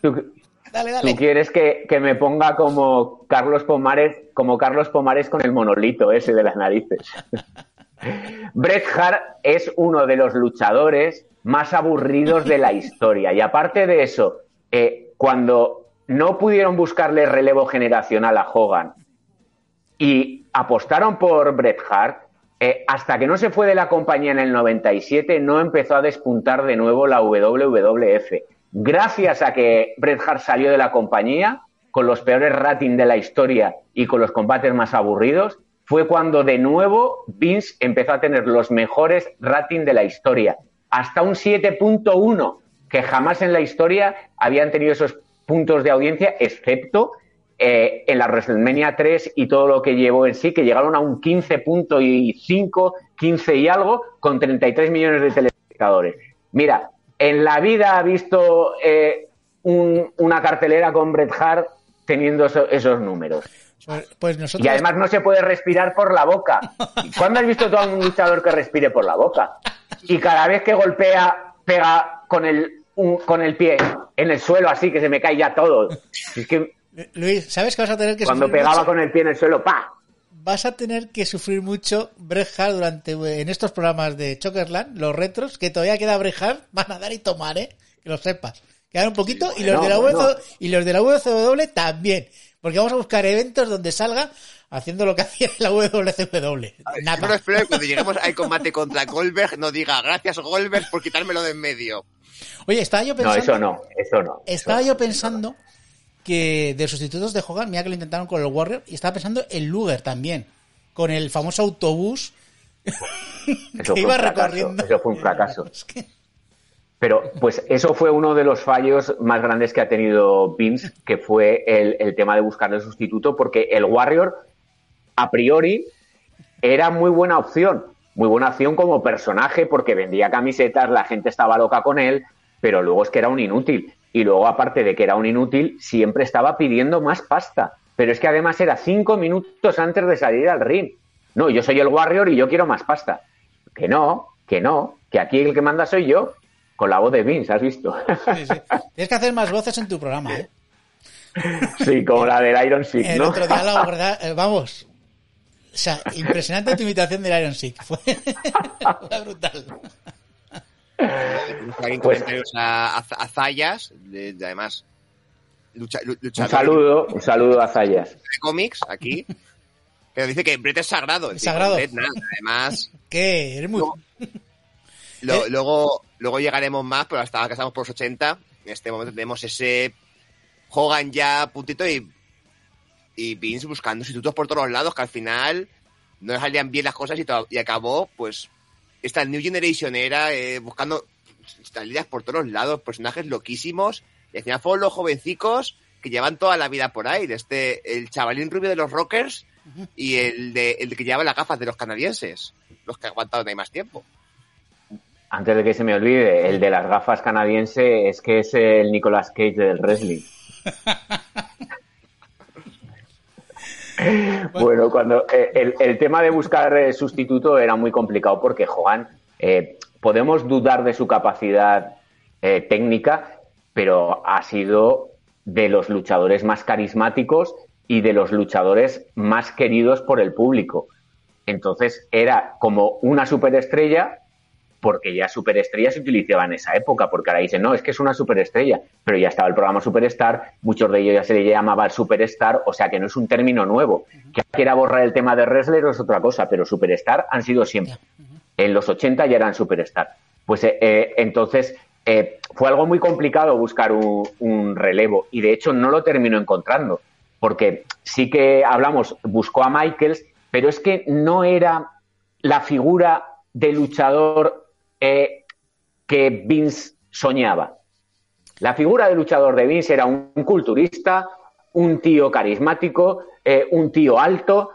¿Tú, dale, dale. ¿tú quieres que, que, me ponga como Carlos Pomares, como Carlos Pomares con el monolito ese de las narices? [laughs] Bret Hart es uno de los luchadores más aburridos de la historia. Y aparte de eso, eh, cuando no pudieron buscarle relevo generacional a Hogan y apostaron por Bret Hart, eh, hasta que no se fue de la compañía en el 97, no empezó a despuntar de nuevo la WWF. Gracias a que Bret Hart salió de la compañía, con los peores ratings de la historia y con los combates más aburridos, fue cuando de nuevo Vince empezó a tener los mejores ratings de la historia. Hasta un 7.1, que jamás en la historia habían tenido esos puntos de audiencia, excepto eh, en la WrestleMania 3 y todo lo que llevó en sí, que llegaron a un 15.5, 15 y algo, con 33 millones de telespectadores. Mira, en la vida ha visto eh, una cartelera con Bret Hart teniendo esos números. Pues, pues y además no se puede respirar por la boca. ¿Cuándo has visto tú a un luchador que respire por la boca? Y cada vez que golpea, pega con el, con el pie en el suelo así que se me cae ya todo. Es que Luis, ¿sabes que vas a tener que Cuando pegaba con el pie en el suelo, ¡pa! Vas a tener que sufrir mucho Brejar durante en estos programas de Chokerland, los retros, que todavía queda Brejar, [laughs] van a dar y tomar, ¿eh? Que lo sepas. Quedan un poquito y, los de la y los de la WCW también. Porque vamos a buscar eventos donde salga haciendo lo que [laughs] hacía la WCW. Nada. espero que cuando lleguemos al combate contra Goldberg no diga gracias Goldberg por quitármelo de en medio. Oye, estaba yo pensando. No, eso no, eso no. Estaba yo pensando que de sustitutos de Hogan, mira que lo intentaron con el Warrior, y estaba pensando en Luger también, con el famoso autobús que iba recorriendo. Eso fue un fracaso. [laughs] Pero pues eso fue uno de los fallos más grandes que ha tenido Vince, que fue el, el tema de buscar el sustituto, porque el Warrior, a priori, era muy buena opción. Muy buena opción como personaje, porque vendía camisetas, la gente estaba loca con él, pero luego es que era un inútil. Y luego, aparte de que era un inútil, siempre estaba pidiendo más pasta. Pero es que además era cinco minutos antes de salir al ring. No, yo soy el Warrior y yo quiero más pasta. Que no, que no, que aquí el que manda soy yo. Con la voz de Vince, ¿has visto? Sí, sí. Tienes que hacer más voces en tu programa, ¿eh? Sí, como la del Iron Sick, ¿no? El otro día, la verdad, eh, vamos. O sea, impresionante tu imitación del Iron Sick. Fue, [laughs] fue brutal. Pues, a, Zayas, además, un saludo, un saludo a Zayas. cómics, aquí, [laughs] pero dice que Brett es sagrado. Es sagrado. además. [laughs] ¿Qué? Eres muy... ¿Eh? luego, luego llegaremos más, pero hasta que estamos por los 80. En este momento tenemos ese Hogan ya puntito y, y Vince buscando institutos por todos lados que al final no le salían bien las cosas y, y acabó, pues, esta New Generation era eh, buscando salidas por todos lados, personajes loquísimos, y al final fueron los jovencicos que llevan toda la vida por ahí, este el chavalín rubio de los rockers y el de el que lleva las gafas de los canadienses, los que aguantaron ahí más tiempo. Antes de que se me olvide, el de las gafas canadienses es que es el Nicolas Cage del wrestling. [laughs] bueno, cuando eh, el, tema de buscar eh, sustituto era muy complicado porque Joan, eh, podemos dudar de su capacidad técnica, pero ha sido de los luchadores más carismáticos y de los luchadores más queridos por el público. Entonces era como una superestrella porque ya superestrella se utilizaba en esa época, porque ahora dicen, no, es que es una superestrella, pero ya estaba el programa Superstar, muchos de ellos ya se le llamaba el Superstar, o sea que no es un término nuevo. Que quiera borrar el tema de wrestler es otra cosa, pero Superstar han sido siempre. En los 80 ya eran Superstar. Pues eh, eh, entonces eh, fue algo muy complicado buscar un, un, relevo y de hecho no lo terminó encontrando, porque sí que hablamos, buscó a Michaels, pero es que no era la figura de luchador eh, que Vince soñaba. La figura de luchador de Vince era un, culturista, un tío carismático, eh, un tío alto,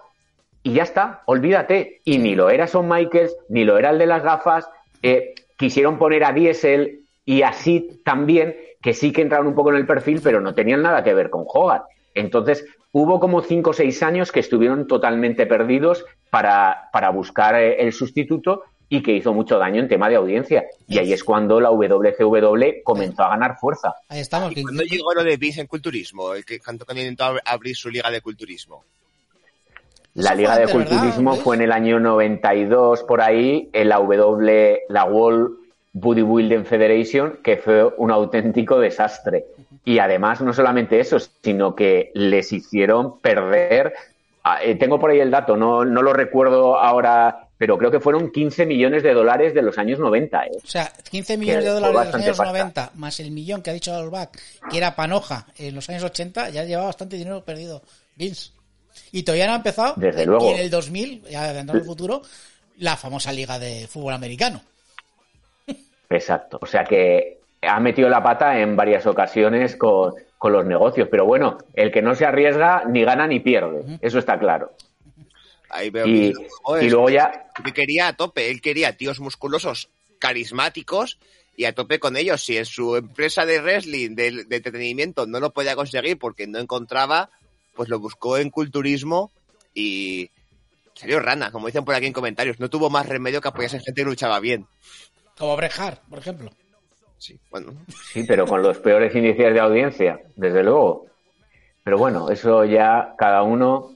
y ya está, olvídate. Y ni lo era Son Michaels, ni lo era el de las gafas. Eh, quisieron poner a Diesel y así también, que sí que entraron un poco en el perfil, pero no tenían nada que ver con Hogan. Entonces, hubo como cinco o seis años que estuvieron totalmente perdidos para, para buscar el sustituto y que hizo mucho daño en tema de audiencia. Y ahí es cuando la WCW comenzó a ganar fuerza. Ahí estamos. ¿Y cuándo llegó lo de Vince en culturismo? El que cuando intentó abrir su liga de culturismo. La liga de culturismo fue en el año 92 por ahí, en la W, la World Bodybuilding Federation, que fue un auténtico desastre. Y además, no solamente eso, sino que les hicieron perder. Ah, eh, tengo por ahí el dato, no, no lo recuerdo ahora, pero creo que fueron 15 millones de dólares de los años 90. ¿eh? O sea, 15 millones de dólares de los años 90, más el millón que ha dicho Albac, que era Panoja en los años 80, ya llevaba bastante dinero perdido Vince. Y todavía no ha empezado. Desde luego. Y en el 2000, ya adelantando el futuro, la famosa liga de fútbol americano. Exacto. O sea que ha metido la pata en varias ocasiones con, los negocios. Pero bueno, el que no se arriesga ni gana ni pierde. Eso está claro. Ahí veo y, y luego ya. Que quería a tope. Él quería tíos musculosos, carismáticos y a tope con ellos. Si en su empresa de wrestling, de, de entretenimiento, no lo podía conseguir porque no encontraba pues lo buscó en culturismo y salió rana, como dicen por aquí en comentarios. No tuvo más remedio que apoyarse en gente que luchaba bien. Como Brejar, por ejemplo. Sí, bueno. Sí, pero con los peores índices de audiencia, desde luego. Pero bueno, eso ya cada uno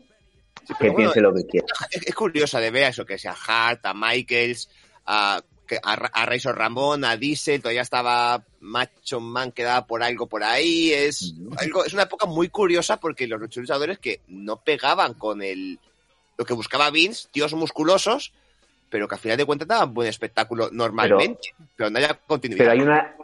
que piense lo que quiera. Es, curioso de ver eso, que sea Hart, a Michaels, a a, a Razor Ramón, a Diesel, todavía estaba Macho Man quedaba por algo por ahí. Es algo, es una época muy curiosa porque los luchadores que no pegaban con el lo que buscaba Vince, tíos musculosos, pero que al final de cuentas daban buen espectáculo normalmente, pero, no haya continuidad. Pero hay una,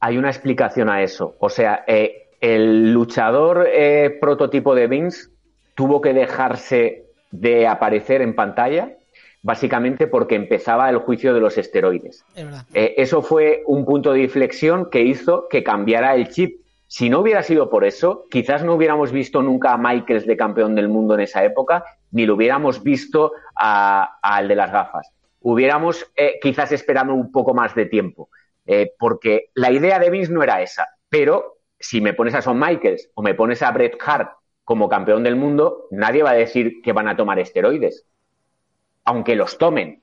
hay una explicación a eso. O sea, eh, el luchador eh, prototipo de Vince tuvo que dejarse de aparecer en pantalla básicamente porque empezaba el juicio de los esteroides. Eh, eso fue un punto de inflexión que hizo que cambiara el chip. Si no hubiera sido por eso, quizás no hubiéramos visto nunca a Michaels de campeón del mundo en esa época, ni lo hubiéramos visto al de las gafas. Hubiéramos eh, quizás esperado un poco más de tiempo, eh, porque la idea de Vince no era esa. Pero si me pones a Son Michaels o me pones a Bret Hart como campeón del mundo, nadie va a decir que van a tomar esteroides aunque los tomen.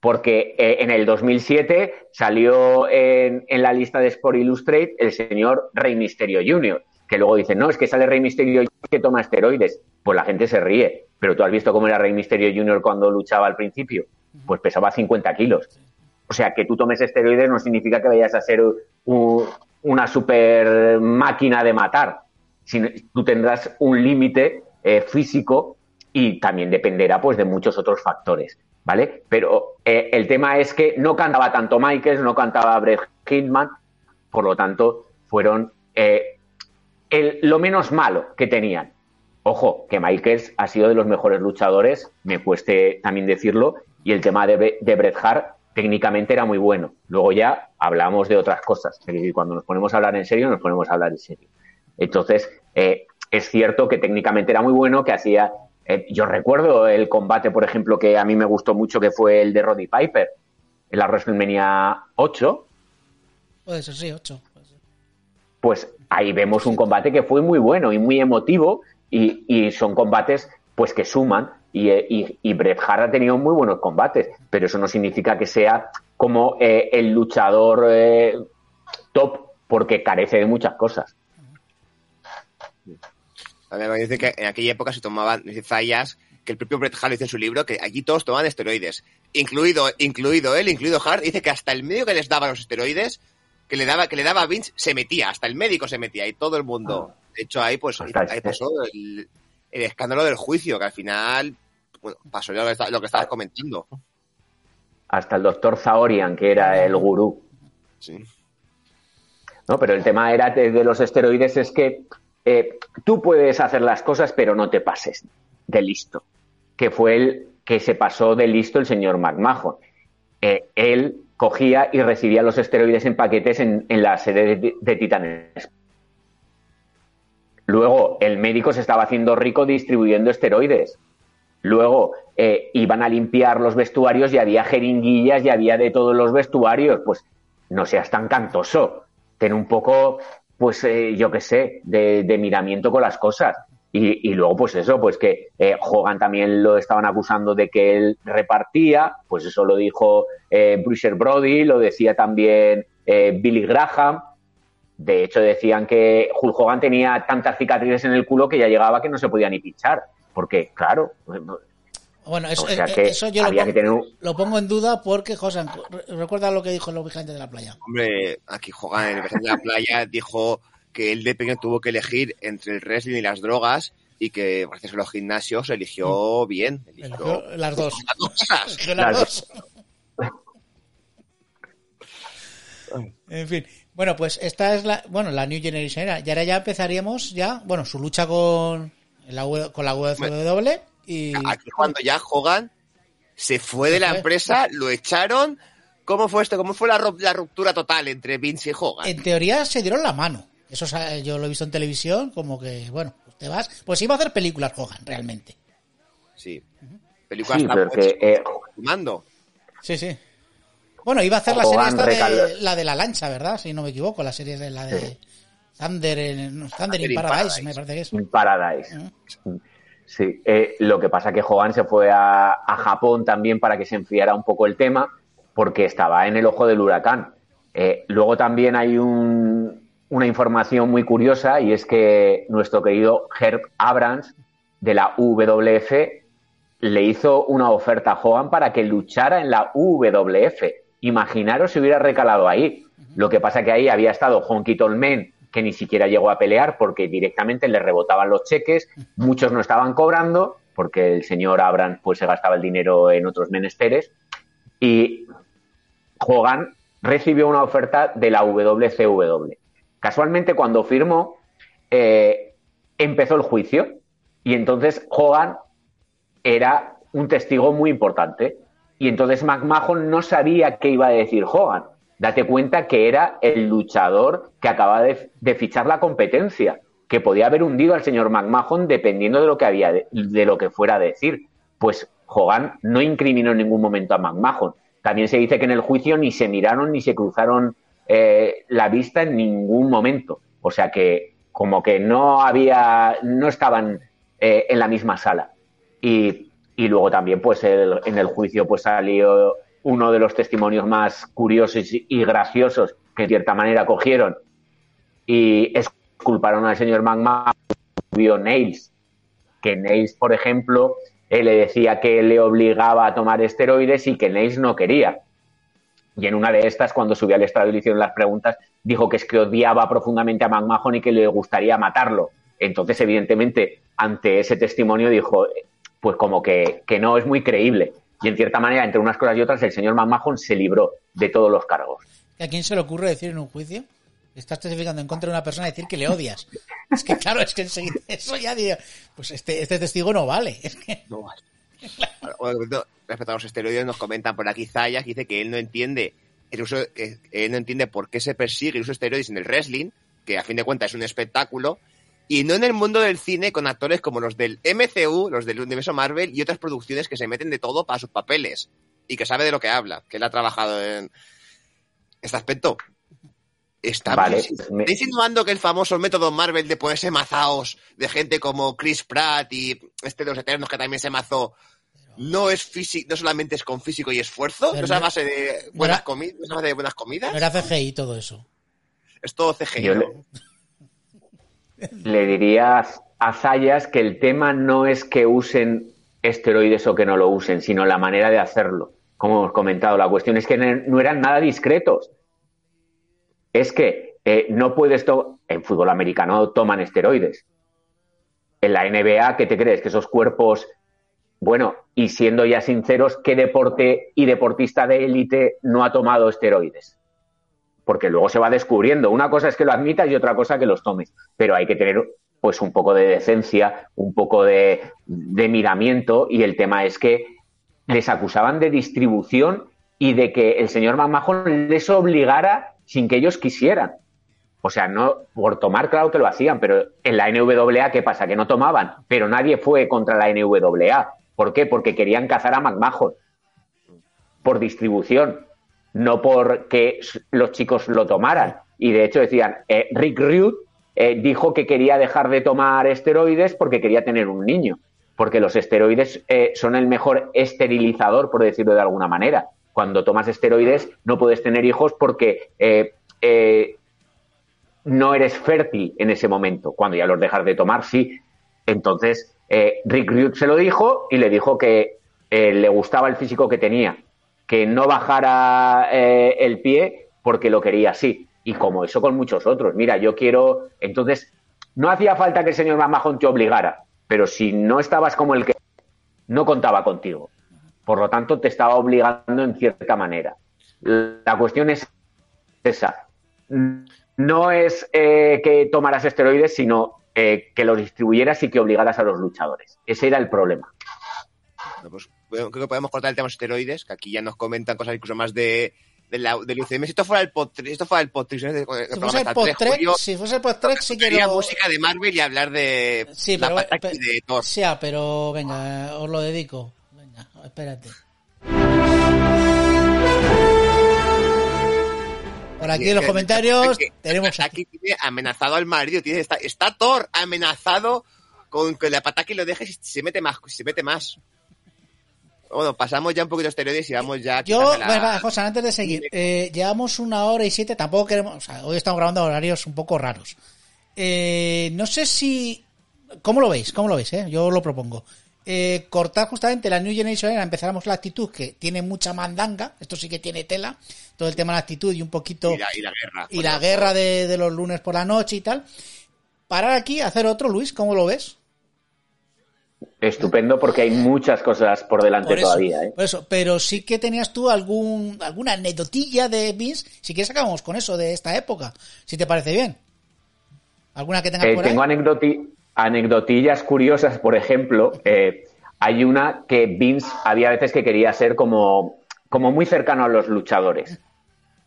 Porque eh, en el 2007 salió en, la lista de Sport Illustrated el señor Rey Misterio Jr., que luego dicen, no, es que sale Rey Misterio que toma esteroides. Pues la gente se ríe. Pero tú has visto cómo era Rey Misterio Jr. cuando luchaba al principio. Pues pesaba 50 kilos. O sea, que tú tomes esteroides no significa que vayas a ser una super máquina de matar. Tú tendrás un límite eh, físico y también dependerá pues de muchos otros factores, ¿vale? Pero eh, el tema es que no cantaba tanto Michaels, no cantaba Brett Hitman, por lo tanto fueron eh, lo menos malo que tenían. Ojo, que Michaels ha sido de los mejores luchadores, me cueste también decirlo, y el tema de, de Bret Hart técnicamente era muy bueno. Luego ya hablamos de otras cosas. Es decir, cuando nos ponemos a hablar en serio, nos ponemos a hablar en serio. Entonces, eh, es cierto que técnicamente era muy bueno, que hacía eh, yo recuerdo el combate, por ejemplo, que a mí me gustó mucho, que fue el de Roddy Piper en la WrestleMania 8. Puede ser, sí, 8. Pues ahí vemos un combate que fue muy bueno y muy emotivo y, son combates pues que suman y, y, Bret Hart ha tenido muy buenos combates, pero eso no significa que sea como eh, el luchador eh, top porque carece de muchas cosas. Dice que en aquella época se tomaban, Zayas, que el propio Bret Hart dice en su libro que allí todos tomaban esteroides, incluido, incluido él, incluido Hart, dice que hasta el médico que les daba los esteroides, que le daba, que le daba a Vince, se metía, hasta el médico se metía y todo el mundo. Ah. De hecho, ahí pues ahí pasó el, escándalo del juicio, que al final bueno, pasó lo que, lo que estabas comentando. Hasta el doctor Zaorian, que era el gurú. Sí. ¿no? Pero el tema era de, de los esteroides es que eh, tú puedes hacer las cosas, pero no te pases de listo. Que fue el que se pasó de listo el señor McMahon. Eh, él cogía y recibía los esteroides en paquetes en, la sede de, de Titanes. Luego, el médico se estaba haciendo rico distribuyendo esteroides. Luego, eh, iban a limpiar los vestuarios y había jeringuillas y había de todos los vestuarios. Pues no seas tan cantoso. Ten un poco, pues eh, yo qué sé, de, de, miramiento con las cosas. Y, y, luego, pues eso, pues que eh, Hogan también lo estaban acusando de que él repartía, pues eso lo dijo eh, Brody, lo decía también eh, Billy Graham. De hecho, decían que Hulk Hogan tenía tantas cicatrices en el culo que ya llegaba que no se podía ni pinchar. Porque, claro. Bueno, eso, o sea que eso yo lo pongo, tener... un... lo pongo, en duda porque, José, recuerda lo que dijo el vigilante de la playa. Hombre, aquí Hogan, el vigilante de la playa, [laughs] dijo que él de pequeño tuvo que elegir entre el wrestling y las drogas y que gracias a los gimnasios eligió Mm. bien. Eligió, eligió las dos. Las, [laughs] las dos. [laughs] en fin. Bueno, pues esta es la, bueno, la New Generation era. Y ahora ya empezaríamos ya, bueno, su lucha con la, con la WCW y... Aquí cuando ya Hogan se fue de la [laughs] empresa, lo echaron. ¿Cómo fue esto? ¿Cómo fue la, la ruptura total entre Vince y Hogan? En teoría se dieron la mano. Eso yo lo he visto en televisión, como que, bueno, te vas. Pues iba a hacer películas Hogan, realmente. Sí. Películas sí, pero que, eh, mando. Sí, sí. Bueno, iba a hacer la serie esta de la de la lancha, ¿verdad? Si no me equivoco, la serie de la de sí. Thunder, en, Thunder in Paradise, Paradise, me parece que es. In Paradise. Uh -huh. Sí, eh, lo que pasa que Hogan se fue a, Japón también para que se enfriara un poco el tema, porque estaba en el ojo del huracán. Eh, luego también hay un, una información muy curiosa y es que nuestro querido Herb Abrams de la WWF le hizo una oferta a Hogan para que luchara en la WWF. Imaginaros si hubiera recalado ahí. Lo que pasa que ahí había estado Honky Tolman, que ni siquiera llegó a pelear porque directamente le rebotaban los cheques, muchos no estaban cobrando porque el señor Abrams pues se gastaba el dinero en otros menesteres y Hogan recibió una oferta de la WCW. Casualmente cuando firmó eh, empezó el juicio y entonces Hogan era un testigo muy importante y entonces McMahon no sabía qué iba a decir Hogan. Date cuenta que era el luchador que acaba de, fichar la competencia, que podía haber hundido al señor McMahon dependiendo de lo que había de, de, lo que fuera a decir. Pues Hogan no incriminó en ningún momento a McMahon. También se dice que en el juicio ni se miraron ni se cruzaron eh, la vista en ningún momento. O sea que como que no había, no estaban eh, en la misma sala. Y, y luego también pues el, en el juicio pues salió uno de los testimonios más curiosos y graciosos que de cierta manera cogieron y exculparon al señor McMahon vio Nails que Nails por ejemplo él le decía que le obligaba a tomar esteroides y que Nails no quería. Y en una de estas cuando subió al estrado y le hicieron las preguntas dijo que es que odiaba profundamente a McMahon y que le gustaría matarlo. Entonces evidentemente ante ese testimonio dijo pues como que, que no es muy creíble y en cierta manera, entre unas cosas y otras, el señor McMahon se libró de todos los cargos. ¿A quién se le ocurre decir en un juicio? Estás testificando en contra de una persona y decir que le odias. [laughs] Es que claro, es que enseguida eso ya digo, pues este, este testigo no vale. Es que... No vale. Claro. Respecto a los esteroides, nos comentan por aquí Zayas, dice que él no entiende el uso, que él no entiende por qué se persigue el uso de esteroides en el wrestling, que a fin de cuentas es un espectáculo, y no en el mundo del cine con actores como los del MCU, los del universo Marvel y otras producciones que se meten de todo para sus papeles y que sabe de lo que habla, que él ha trabajado en este aspecto. Está, vale, me... ¿Está insinuando que el famoso método Marvel de ponerse mazaos de gente como Chris Pratt y este de los Eternos que también se mazó no es físico, no solamente es con físico y esfuerzo, no es a base de buenas, comi no base de buenas comidas. No era CGI todo eso. Es todo CGI. Yo le, le diría a Zayas que el tema no es que usen esteroides o que no lo usen, sino la manera de hacerlo. Como hemos comentado, la cuestión es que no eran nada discretos. Es que eh, no puedes en fútbol americano toman esteroides. En la NBA, ¿qué te crees? Que esos cuerpos, bueno, y siendo ya sinceros, ¿qué deporte y deportista de élite no ha tomado esteroides? Porque luego se va descubriendo. Una cosa es que lo admitas y otra cosa que los tomes, pero hay que tener pues un poco de decencia, un poco de, miramiento y el tema es que les acusaban de distribución y de que el señor McMahon les obligara sin que ellos quisieran. O sea, no por tomar, claro que lo hacían, pero en la NWA, ¿qué pasa? Que no tomaban, pero nadie fue contra la NWA. ¿Por qué? Porque querían cazar a McMahon por distribución, no porque los chicos lo tomaran. Y de hecho decían, eh, Rick Rude eh, dijo que quería dejar de tomar esteroides porque quería tener un niño, porque los esteroides eh, son el mejor esterilizador, por decirlo de alguna manera. Cuando tomas esteroides no puedes tener hijos porque no eres fértil en ese momento. Cuando ya los dejas de tomar, sí. Entonces, eh, Rick Rude se lo dijo y le dijo que eh, le gustaba el físico que tenía, que no bajara eh, el pie porque lo quería así. Y como eso con muchos otros. Mira, yo quiero. Entonces, no hacía falta que el señor Mamajón te obligara, pero si no estabas como el que no contaba contigo. Por lo tanto, te estaba obligando en cierta manera. La cuestión es esa no es eh, que tomaras esteroides, sino eh, que los distribuyeras y que obligaras a los luchadores. Ese era el problema. Pues, creo que podemos cortar el tema de esteroides, que aquí ya nos comentan cosas incluso más de, de la, del UCM. Si esto fuera el pod esto fuera el pod si fuese el pod si fuese el pod sí que lo... música de Marvel y hablar de sí, pero, de Thor. Sí, ah, pero venga, os lo dedico. Venga, espérate. Por aquí en los comentarios tenemos. Aquí tiene amenazado al marido. Tiene, está, está Thor amenazado con que la pata que lo dejes y se mete más. Se mete más. Bueno, pasamos ya un poquito de esteroides y vamos ya. Yo, la... José, antes de seguir, eh, llevamos una hora y siete. Tampoco queremos. O sea, hoy estamos grabando horarios un poco raros. Eh, no sé si. ¿Cómo lo veis? ¿Cómo lo veis? Eh? Yo lo propongo eh, cortar justamente la New Generation Era, empezáramos la actitud, que tiene mucha mandanga, esto sí que tiene tela, todo el tema de la actitud y un poquito... Y la, guerra. Y la guerra de, los lunes por la noche y tal. Parar aquí, hacer otro, Luis, ¿cómo lo ves? Estupendo porque hay muchas cosas por delante todavía. ¿eh? Por eso, pero sí que tenías tú algún alguna anecdotilla de Vince. Si quieres acabamos con eso de esta época, si te parece bien. ¿Alguna que tengas eh, por Tengo anecdoti anecdotillas curiosas, por ejemplo, eh, hay una que Vince había veces que quería ser como, como muy cercano a los luchadores.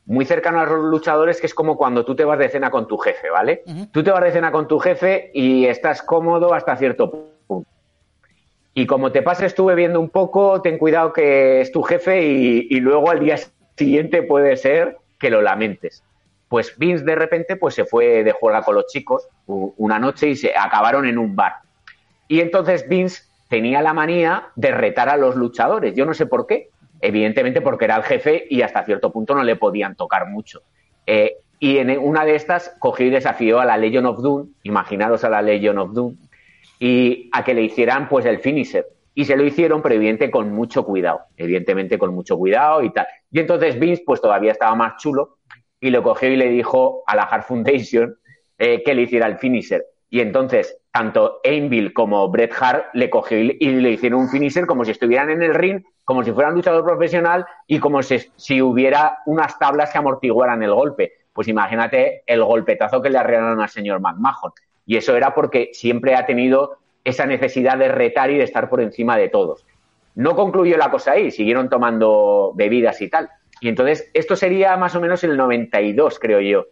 Muy cercano a los luchadores, que es como cuando tú te vas de cena con tu jefe, ¿vale? Tú te vas de cena con tu jefe y estás cómodo hasta cierto punto. Y como te pases tú bebiendo un poco, ten cuidado que es tu jefe y, y luego al día siguiente puede ser que lo lamentes. Pues Vince de repente pues se fue de juega con los chicos una noche y se acabaron en un bar. Y entonces Vince tenía la manía de retar a los luchadores. Yo no sé por qué. Evidentemente porque era el jefe y hasta cierto punto no le podían tocar mucho. Eh, y en una de estas cogió y desafió a la Legion of Doom, imaginaros a la Legion of Doom, y a que le hicieran pues el finisher. Y se lo hicieron, pero con mucho cuidado, evidentemente con mucho cuidado y tal. Y entonces Vince pues todavía estaba más chulo y lo cogió y le dijo a la Hard Foundation eh, que le hiciera el finisher. Y entonces, tanto Ainville como Bret Hart le cogió y le hicieron un finisher como si estuvieran en el ring, como si fueran luchador profesional y como si, si hubiera unas tablas que amortiguaran el golpe. Pues imagínate el golpetazo que le arreglaron al señor McMahon. Y eso era porque siempre ha tenido esa necesidad de retar y de estar por encima de todos. No concluyó la cosa ahí, siguieron tomando bebidas y tal. Y entonces, esto sería más o menos el 92, creo yo.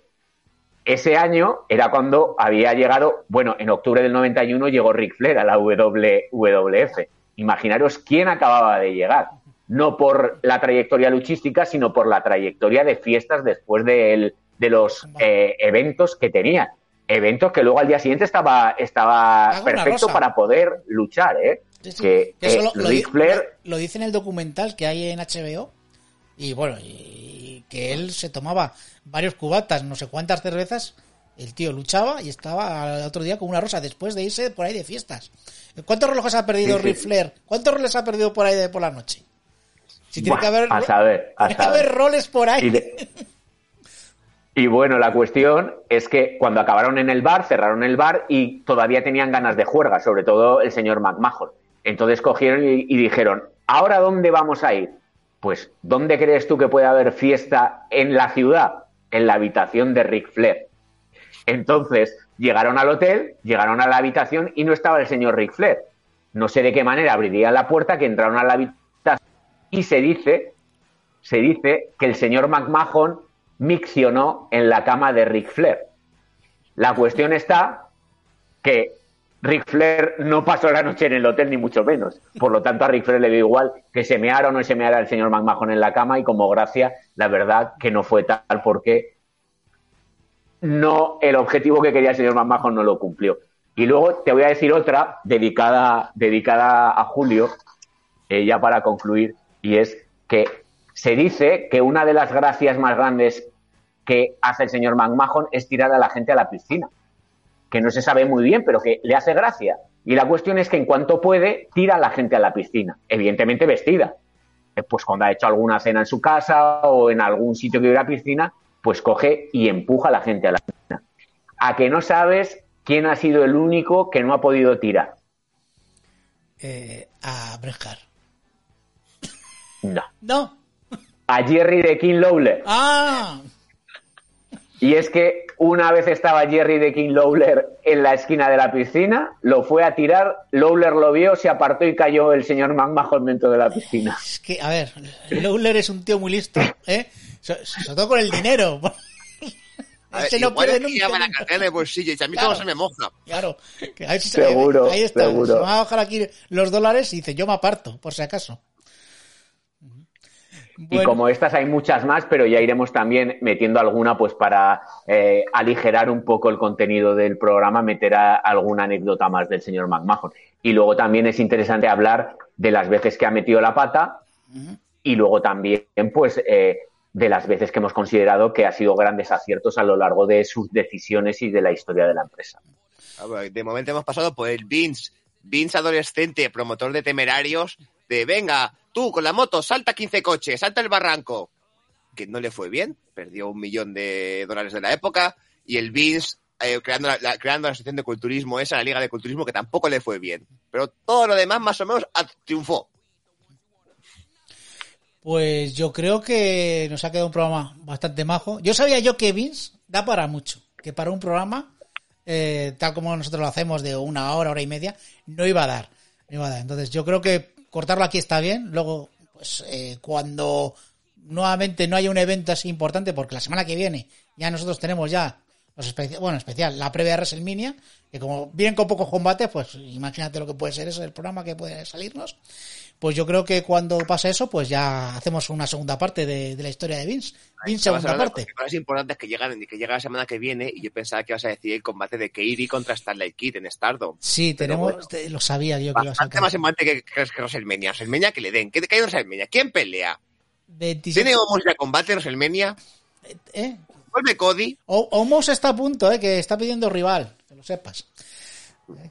Ese año era cuando había llegado, bueno, en octubre del 91 llegó Ric Flair a la WWF. Imaginaros quién acababa de llegar. No por la trayectoria luchística, sino por la trayectoria de fiestas después de, de los eh, eventos que tenía. Eventos que luego al día siguiente estaba, estaba perfecto para poder luchar, ¿eh? Que, eh, lo, Flair... lo dice en el documental que hay en HBO y bueno, y que él se tomaba varios cubatas, no sé cuántas cervezas, el tío luchaba y estaba al otro día con una rosa después de irse por ahí de fiestas. ¿Cuántos relojes ha perdido Rifler? ¿Cuántos roles ha perdido por ahí de por la noche? Si tiene que haber, a saber, a tiene que haber roles por ahí. [laughs] Y, bueno, la cuestión es que cuando acabaron en el bar, cerraron el bar y todavía tenían ganas de juerga, sobre todo el señor McMahon. Entonces cogieron y dijeron, ¿ahora dónde vamos a ir? Pues, ¿dónde crees tú que puede haber fiesta en la ciudad? en la habitación de Ric Flair. Entonces, llegaron al hotel, llegaron a la habitación y no estaba el señor Ric Flair. No sé de qué manera abriría la puerta, que entraron a la habitación y se dice, se dice que el señor McMahon miccionó en la cama de Ric Flair. La cuestión está que Ric Flair no pasó la noche en el hotel, ni mucho menos. Por lo tanto, a Ric Flair le dio igual que se meara o no se meara el señor McMahon en la cama y como gracia, la verdad que no fue tal porque no el objetivo que quería el señor McMahon no lo cumplió. Y luego te voy a decir otra dedicada, dedicada a Julio, eh, ya para concluir, y es que se dice que una de las gracias más grandes que hace el señor McMahon es tirar a la gente a la piscina que no se sabe muy bien, pero que le hace gracia. Y la cuestión es que en cuanto puede, tira a la gente a la piscina, evidentemente vestida. Eh, pues cuando ha hecho alguna cena en su casa o en algún sitio que hubiera piscina, pues coge y empuja a la gente a la piscina. A que no sabes quién ha sido el único que no ha podido tirar. Eh, a Brescar. No. No. A Jerry de King Lawler. Ah. Y es que una vez estaba Jerry de King Lawler en la esquina de la piscina, lo fue a tirar, Lawler lo vio, se apartó y cayó el señor McMahon dentro de la piscina. Es que, a ver, Lawler es un tío muy listo, ¿eh? Sobre todo con el dinero. [laughs] A ver, Ese no igual pierde es que nunca, la cartera en el bolsillo y a mí Claro. todo se me moja. Claro. Que ahí, Seguro, ahí está. seguro. Se me va a bajar aquí los dólares y dice, yo me aparto, por si acaso. Y como estas hay muchas más, pero ya iremos también metiendo alguna pues para eh, aligerar un poco el contenido del programa, meter a- alguna anécdota más del señor McMahon. Y luego también es interesante hablar de las veces que ha metido la pata y luego también pues eh, de las veces que hemos considerado que ha sido grandes aciertos a lo largo de sus decisiones y de la historia de la empresa. A ver, De momento hemos pasado por el Vince, Vince adolescente, promotor de temerarios, de venga, tú con la moto, salta 15 coches, salta el barranco. Que no le fue bien, perdió un millón de dólares de la época, y el Vince eh, creando, la, creando la sección de culturismo, esa, la liga de culturismo, que tampoco le fue bien. Pero todo lo demás, más o menos, triunfó. pues yo creo que nos ha quedado un programa bastante majo. Yo sabía yo que Vince da para mucho, que para un programa, eh, tal como nosotros lo hacemos de una hora, hora y media, no iba a dar. No iba a dar. Entonces yo creo que cortarlo aquí está bien. Luego, pues eh, cuando nuevamente no haya un evento así importante, porque la semana que viene ya nosotros tenemos ya los espe- bueno, especial, la previa de WrestleMania, que como vienen con pocos combates, pues imagínate lo que puede ser eso, el programa que puede salirnos. Pues yo creo que cuando pase eso, pues ya hacemos una segunda parte de, de la historia de Vince. Vince, segunda parte. cosas importantes que llegan, que llega la semana que viene, y yo pensaba que ibas a decir el combate de Kairi contra Starlight Kid en Stardom. Sí, Pero tenemos, bueno. te- lo sabía yo que lo Bastante más importante que, que, que WrestleMania. WrestleMania que le den. ¿Qué, en WrestleMania? ¿Quién pelea? 27, ¿Tiene música de combate en WrestleMania? ¿eh? ¿Vuelve Cody? O- Omos está a punto, ¿eh? que está pidiendo rival, que lo sepas.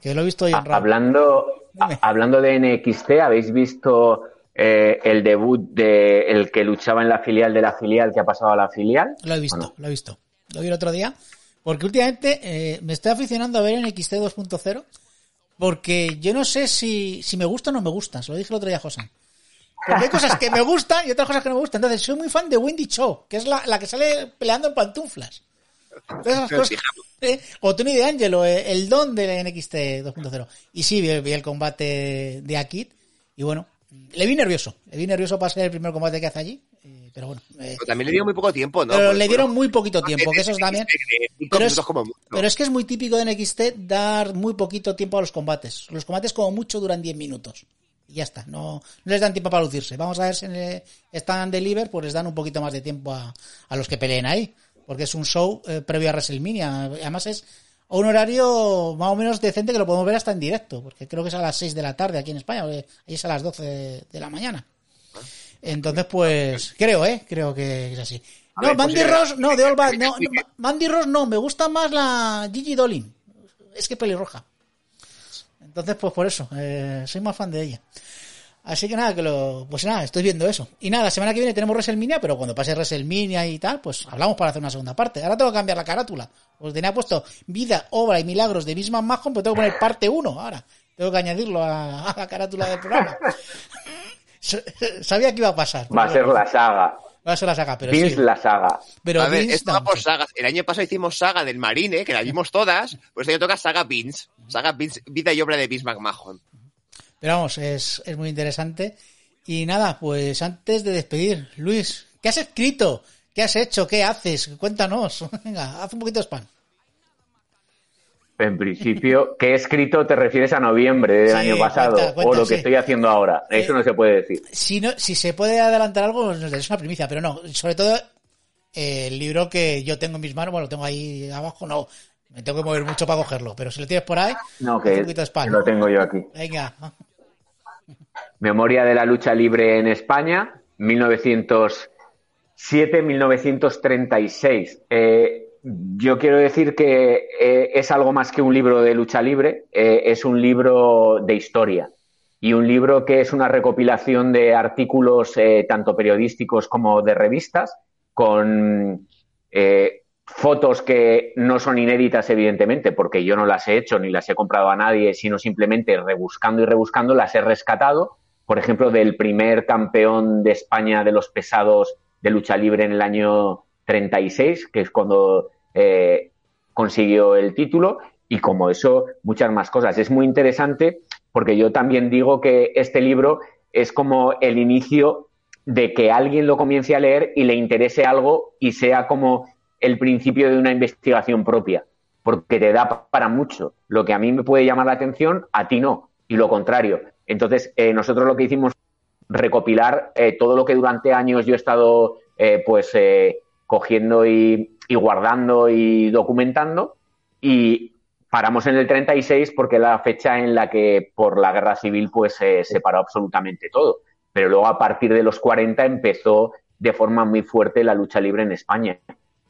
Que lo he visto hoy en Raw. Hablando, a- hablando de NXT, ¿habéis visto eh, el debut de el que luchaba en la filial de la filial que ha pasado a la filial? Lo he visto, lo he visto. Lo vi el otro día. Porque últimamente eh, me estoy aficionando a ver NXT 2.0. Porque yo no sé si, si me gusta o no me gusta. Se lo dije el otro día a José. Porque hay cosas que me [laughs] gustan y otras cosas que no me gustan. Entonces, soy muy fan de Wendy Cho, que es la, la que sale peleando en pantuflas. Esas cosas. ¿eh? O Tony de Angelo, eh, el don de NXT 2.0. Y sí, vi, vi el combate de Akid. Y bueno, le vi nervioso. Le vi nervioso para ser el primer combate que hace allí. eh, pero bueno. eh, Pero también le dio muy poco tiempo, ¿no? pero Porque, le dieron bueno, muy poquito tiempo, que eso es también. cinco Pero es, como mucho. pero es que es muy típico de NXT dar muy poquito tiempo a los combates. Los combates como mucho duran 10 minutos. Y ya está, no, no les dan tiempo para lucirse. Vamos a ver si están de liver, pues les dan un poquito más de tiempo a, a los que peleen ahí. Porque es un show eh, previo a WrestleMania. Además es a un horario más o menos decente que lo podemos ver hasta en directo. Porque creo que es a las 6 de la tarde aquí en España. porque Ahí es a las 12 de, de la mañana. Entonces, pues, creo, ¿eh? Creo que es así. No, Mandy Ross, no, de Bad, no, no, Ma- Mandy Ross no, me gusta más la Gigi Dolin. Es que pelirroja. Entonces, pues por eso, eh, soy más fan de ella. Así que nada, que lo, pues nada, estoy viendo eso. Y nada, la semana que viene tenemos WrestleMania, pero cuando pase WrestleMania y tal, pues hablamos para hacer una segunda parte. Ahora tengo que cambiar la carátula. Os tenía puesto vida, obra y milagros de Bismarck Mahon, pero tengo que poner parte 1 ahora. Tengo que añadirlo a, a la carátula del programa. [laughs] Sabía que iba a pasar. Va a ser la saga. Va a ser la saga, pero Vince sí. la saga. Pero a ver, Vince esto va por sagas. El año pasado hicimos saga del Marine, que la vimos todas, pues este año toca saga Vince. Saga Vince, vida y obra de Vince McMahon. Pero vamos, es, es muy interesante. Y nada, pues antes de despedir, Luis, ¿qué has escrito? ¿Qué has hecho? ¿Qué haces? Cuéntanos. [laughs] Venga, haz un poquito de spam. En principio, ¿qué he escrito te refieres a noviembre del Sí, año pasado? cuenta, cuenta, o lo que sí. estoy haciendo ahora. Eso Eh, no se puede decir. Si, no, si se puede adelantar algo, nos es una primicia, pero no. Sobre todo eh, el libro que yo tengo en mis manos, bueno, lo tengo ahí abajo, no. Me tengo que mover mucho para cogerlo, pero si lo tienes por ahí, No, que, un poquito de spam. que lo tengo yo aquí. Venga. Memoria de la lucha libre en España, 1907-1936. Eh, yo quiero decir que eh, es algo más que un libro de lucha libre, eh, es un libro de historia y un libro que es una recopilación de artículos tanto periodísticos como de revistas con fotos que no son inéditas evidentemente porque yo no las he hecho ni las he comprado a nadie sino simplemente rebuscando y rebuscando las he rescatado por ejemplo del primer campeón de España de los pesados de lucha libre en el año 36 que es cuando eh, consiguió el título y como eso muchas más cosas es muy interesante porque yo también digo que este libro es como el inicio de que alguien lo comience a leer y le interese algo y sea como el principio de una investigación propia, porque te da para mucho. Lo que a mí me puede llamar la atención, a ti no, y lo contrario. Entonces, eh, nosotros lo que hicimos recopilar eh, todo lo que durante años yo he estado eh, pues eh, cogiendo y, guardando y documentando y paramos en el 36 porque es la fecha en la que por la guerra civil pues se separó absolutamente todo. Pero luego a partir de los 40 empezó de forma muy fuerte la lucha libre en España.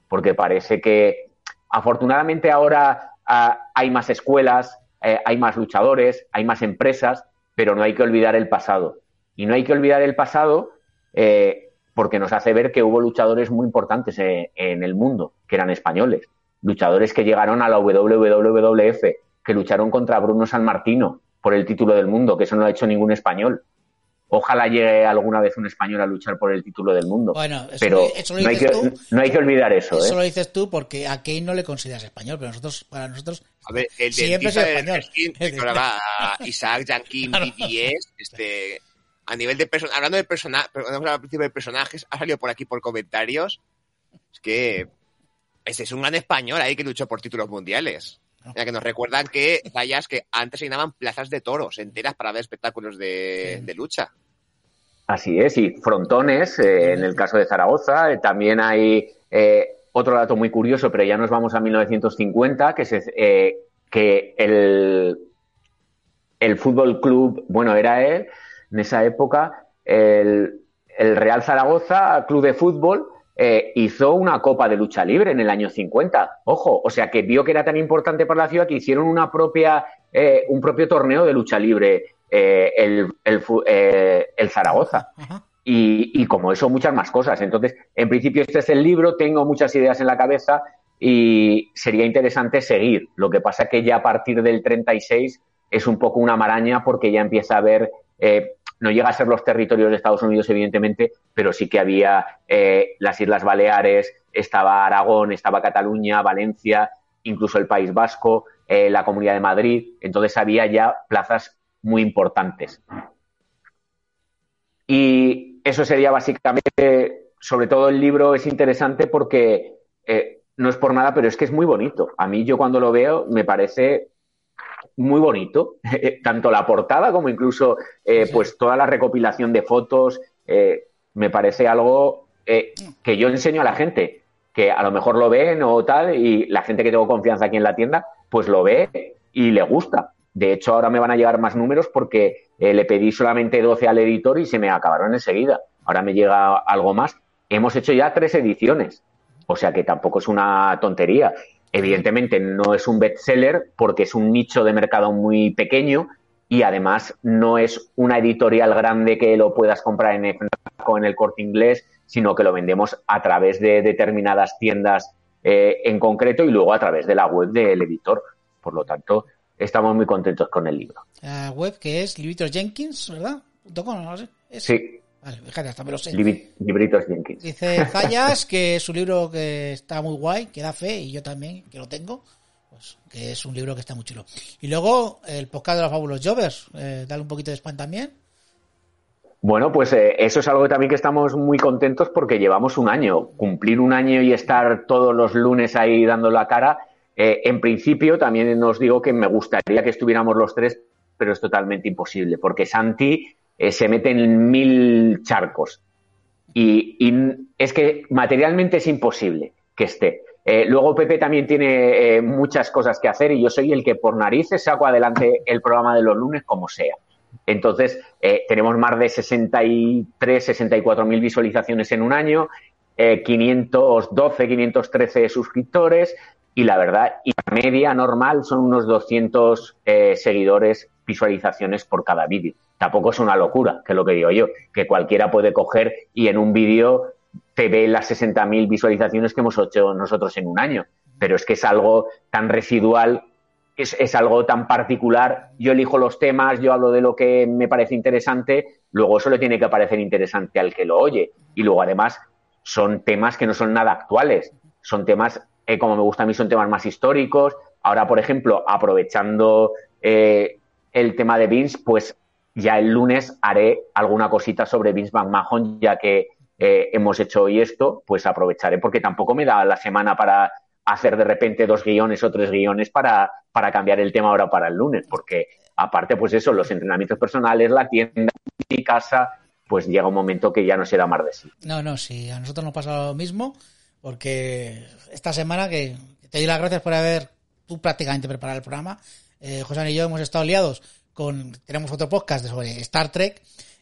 Porque parece que afortunadamente ahora ah, hay más escuelas, hay más luchadores, hay más empresas, pero no hay que olvidar el pasado. Y no hay que olvidar el pasado eh, porque nos hace ver que hubo luchadores muy importantes eh, en el mundo, que eran españoles luchadores que llegaron a la WWF, que lucharon contra Bruno San Martino por el título del mundo, que eso no lo ha hecho ningún español. Ojalá llegue alguna vez un español a luchar por el título del mundo. Bueno, eso, pero eso lo no, hay dices que, tú. no hay que olvidar eso. Eso ¿eh? lo dices tú porque a Kane no le consideras español, pero nosotros, para nosotros, A ver, el Siempre del español. wrestling, recordaba a Isaac Yankin. BTS, este, a nivel de personajes, hablando de personajes, al principio de personajes, ha salido por aquí por comentarios, es que ese es un gran español ahí que luchó por títulos mundiales. No. Ya que nos recuerdan que tallas que antes se llenaban plazas de toros enteras para ver espectáculos de, Sí. de lucha. Así es, y frontones, eh, en el caso de Zaragoza, eh, también hay eh, otro dato muy curioso, pero ya nos vamos a 1950, que, se, eh, que el, el Fútbol Club, bueno, era él, en esa época, el, el Real Zaragoza, Club de Fútbol, eh, hizo una copa de lucha libre en el año 50. Ojo, o sea que vio que era tan importante para la ciudad que hicieron una propia, eh, un propio torneo de lucha libre, eh, el, el, fu- el Zaragoza. Y, y como eso, muchas más cosas. Entonces, en principio, este es el libro, tengo muchas ideas en la cabeza y sería interesante seguir. Lo que pasa que ya a partir del 36 es un poco una maraña porque ya empieza a haber, no llega a ser los territorios de Estados Unidos, evidentemente, pero sí que había eh, las Islas Baleares, estaba Aragón, estaba Cataluña, Valencia, incluso el País Vasco, eh, la Comunidad de Madrid. Entonces había ya plazas muy importantes. Y eso sería básicamente, sobre todo el libro es interesante porque eh, no es por nada, pero es que es muy bonito. A mí yo cuando lo veo me parece muy bonito, [laughs] tanto la portada como incluso eh, Sí. pues toda la recopilación de fotos, eh, me parece algo eh, que yo enseño a la gente, que a lo mejor lo ven o tal, y la gente que tengo confianza aquí en la tienda, pues lo ve y le gusta. De hecho, ahora me van a llegar más números porque eh, le pedí solamente 12 al editor y se me acabaron enseguida. Ahora me llega algo más. Hemos hecho ya tres ediciones, o sea que tampoco es una tontería. Evidentemente no es un bestseller porque es un nicho de mercado muy pequeño y además no es una editorial grande que lo puedas comprar en o en el corte inglés, sino que lo vendemos a través de determinadas tiendas eh, en concreto y luego a través de la web del editor. Por lo tanto, estamos muy contentos con el libro. La web que es Jenkins, ¿verdad? Punto com, no sé. Es- Sí, Vale, fíjate, hasta me lo sé. Libri- libritos Jenkins. Dice Zayas que es un libro que está muy guay, que da fe, y yo también, que lo tengo, pues que es un libro que está muy chulo. Y luego el podcast de los Fabulous Jovers, eh, dale un poquito de spam también. Bueno, pues eh, eso es algo también que estamos muy contentos porque llevamos un año. Cumplir un año y estar todos los lunes ahí dando la cara. eh, en principio, también os digo que me gustaría que estuviéramos los tres, pero es totalmente imposible porque Santi eh, se mete en mil charcos. Y, es que materialmente es imposible que esté. Eh, luego Pepe también tiene eh, muchas cosas que hacer y yo soy el que por narices saco adelante el programa de los lunes como sea. Entonces, tenemos más de 63, 64 mil visualizaciones en un año, eh, 512, 513 suscriptores y la verdad, y la media normal son unos 200 eh, seguidores, visualizaciones por cada vídeo. Tampoco es una locura, que es lo que digo yo, que cualquiera puede coger y en un vídeo te ve las 60.000 visualizaciones que hemos hecho nosotros en un año. Pero es que es algo tan residual es, es, algo tan particular. Yo elijo los temas, yo hablo de lo que me parece interesante, luego eso le tiene que parecer interesante al que lo oye. Y luego, además, son temas que no son nada actuales. Son temas, eh, como me gusta a mí, son temas más históricos. Ahora, por ejemplo, aprovechando eh, el tema de Vince, pues ya el lunes haré alguna cosita sobre Vince McMahon, ya que eh, hemos hecho hoy esto, pues aprovecharé, porque tampoco me da la semana para hacer de repente dos guiones o tres guiones para, para cambiar el tema ahora para el lunes, porque aparte, pues eso, los entrenamientos personales, la tienda, mi casa, pues llega un momento que ya no será más de sí. No, no, sí, a nosotros nos pasa lo mismo, porque esta semana que te doy las gracias por haber tú prácticamente preparado el programa, eh, José y yo hemos estado liados con, tenemos otro podcast sobre Star Trek,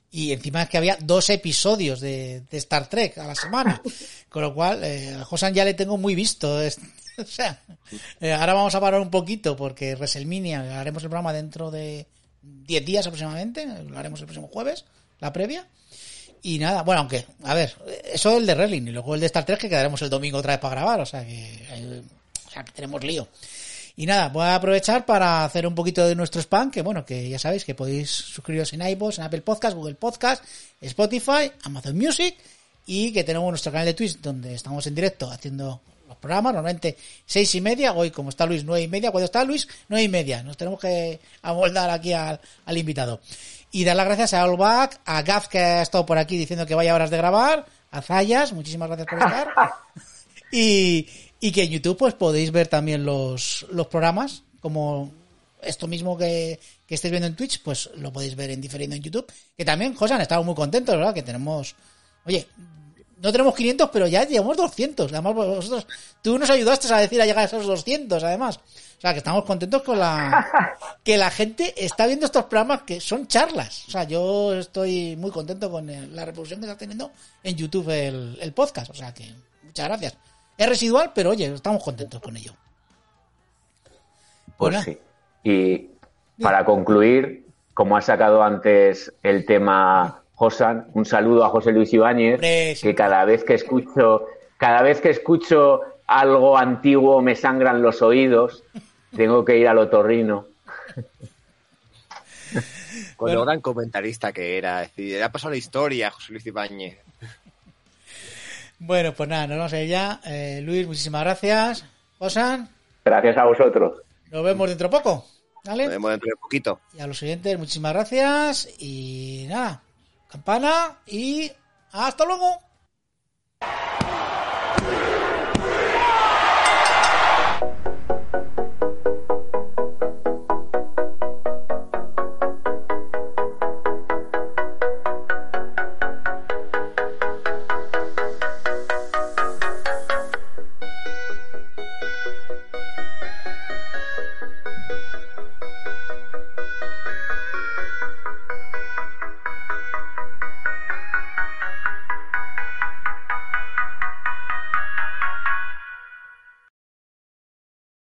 y encima es que había dos episodios de, de Star Trek a la semana. [laughs] Con lo cual, eh, a Josan ya le tengo muy visto. Es, [laughs] o sea, eh, ahora vamos a parar un poquito porque WrestleMania haremos el programa dentro de 10 días aproximadamente. Lo haremos el próximo jueves, la previa. Y nada, bueno, aunque, a ver, eso es el de Wrestling y luego el de Star Trek que quedaremos el domingo otra vez para grabar. O sea que, eh, o sea, que tenemos lío. Y nada, voy a aprovechar para hacer un poquito de nuestro spam, que bueno, que ya sabéis que podéis suscribiros en iVoox, en Apple Podcast, Google Podcast, Spotify, Amazon Music y que tenemos nuestro canal de Twitch donde estamos en directo haciendo los programas, normalmente seis y media, hoy como está Luis nueve y media, cuando está Luis nueve y media, nos tenemos que amoldar aquí al, al invitado. Y dar las gracias a Allback, a Gaf que ha estado por aquí diciendo que vaya horas de grabar, a Zayas, muchísimas gracias por estar. [laughs] y, y que en YouTube pues podéis ver también los, los programas, como esto mismo que, que estáis viendo en Twitch, pues lo podéis ver en diferido en YouTube. Que también, José, han estado muy contentos, ¿verdad? Que tenemos, oye, no tenemos 500, pero ya llevamos 200. Además, vosotros, tú nos ayudaste a decir a llegar a esos 200, además. O sea, que estamos contentos con la, [laughs] que la gente está viendo estos programas que son charlas. O sea, yo estoy muy contento con el- la reproducción que está teniendo en YouTube el, el podcast. O sea, que muchas gracias. Es residual, pero oye, estamos contentos con ello. Pues sí. Y para concluir, como ha sacado antes el tema Josan, un saludo a José Luis Ibáñez, que cada vez que escucho, cada vez que escucho algo antiguo me sangran los oídos, tengo que ir al otorrino. Con Bueno. lo gran comentarista que era. Es decir, le ha pasado la historia José Luis Ibáñez. Bueno, pues nada, nos vamos a ir ya. Eh, Luis, muchísimas gracias. Josan, Gracias a vosotros. nos vemos dentro de poco. ¿Vale? Nos vemos dentro de poquito. Y a los siguientes, muchísimas gracias. Y nada, campana y hasta luego.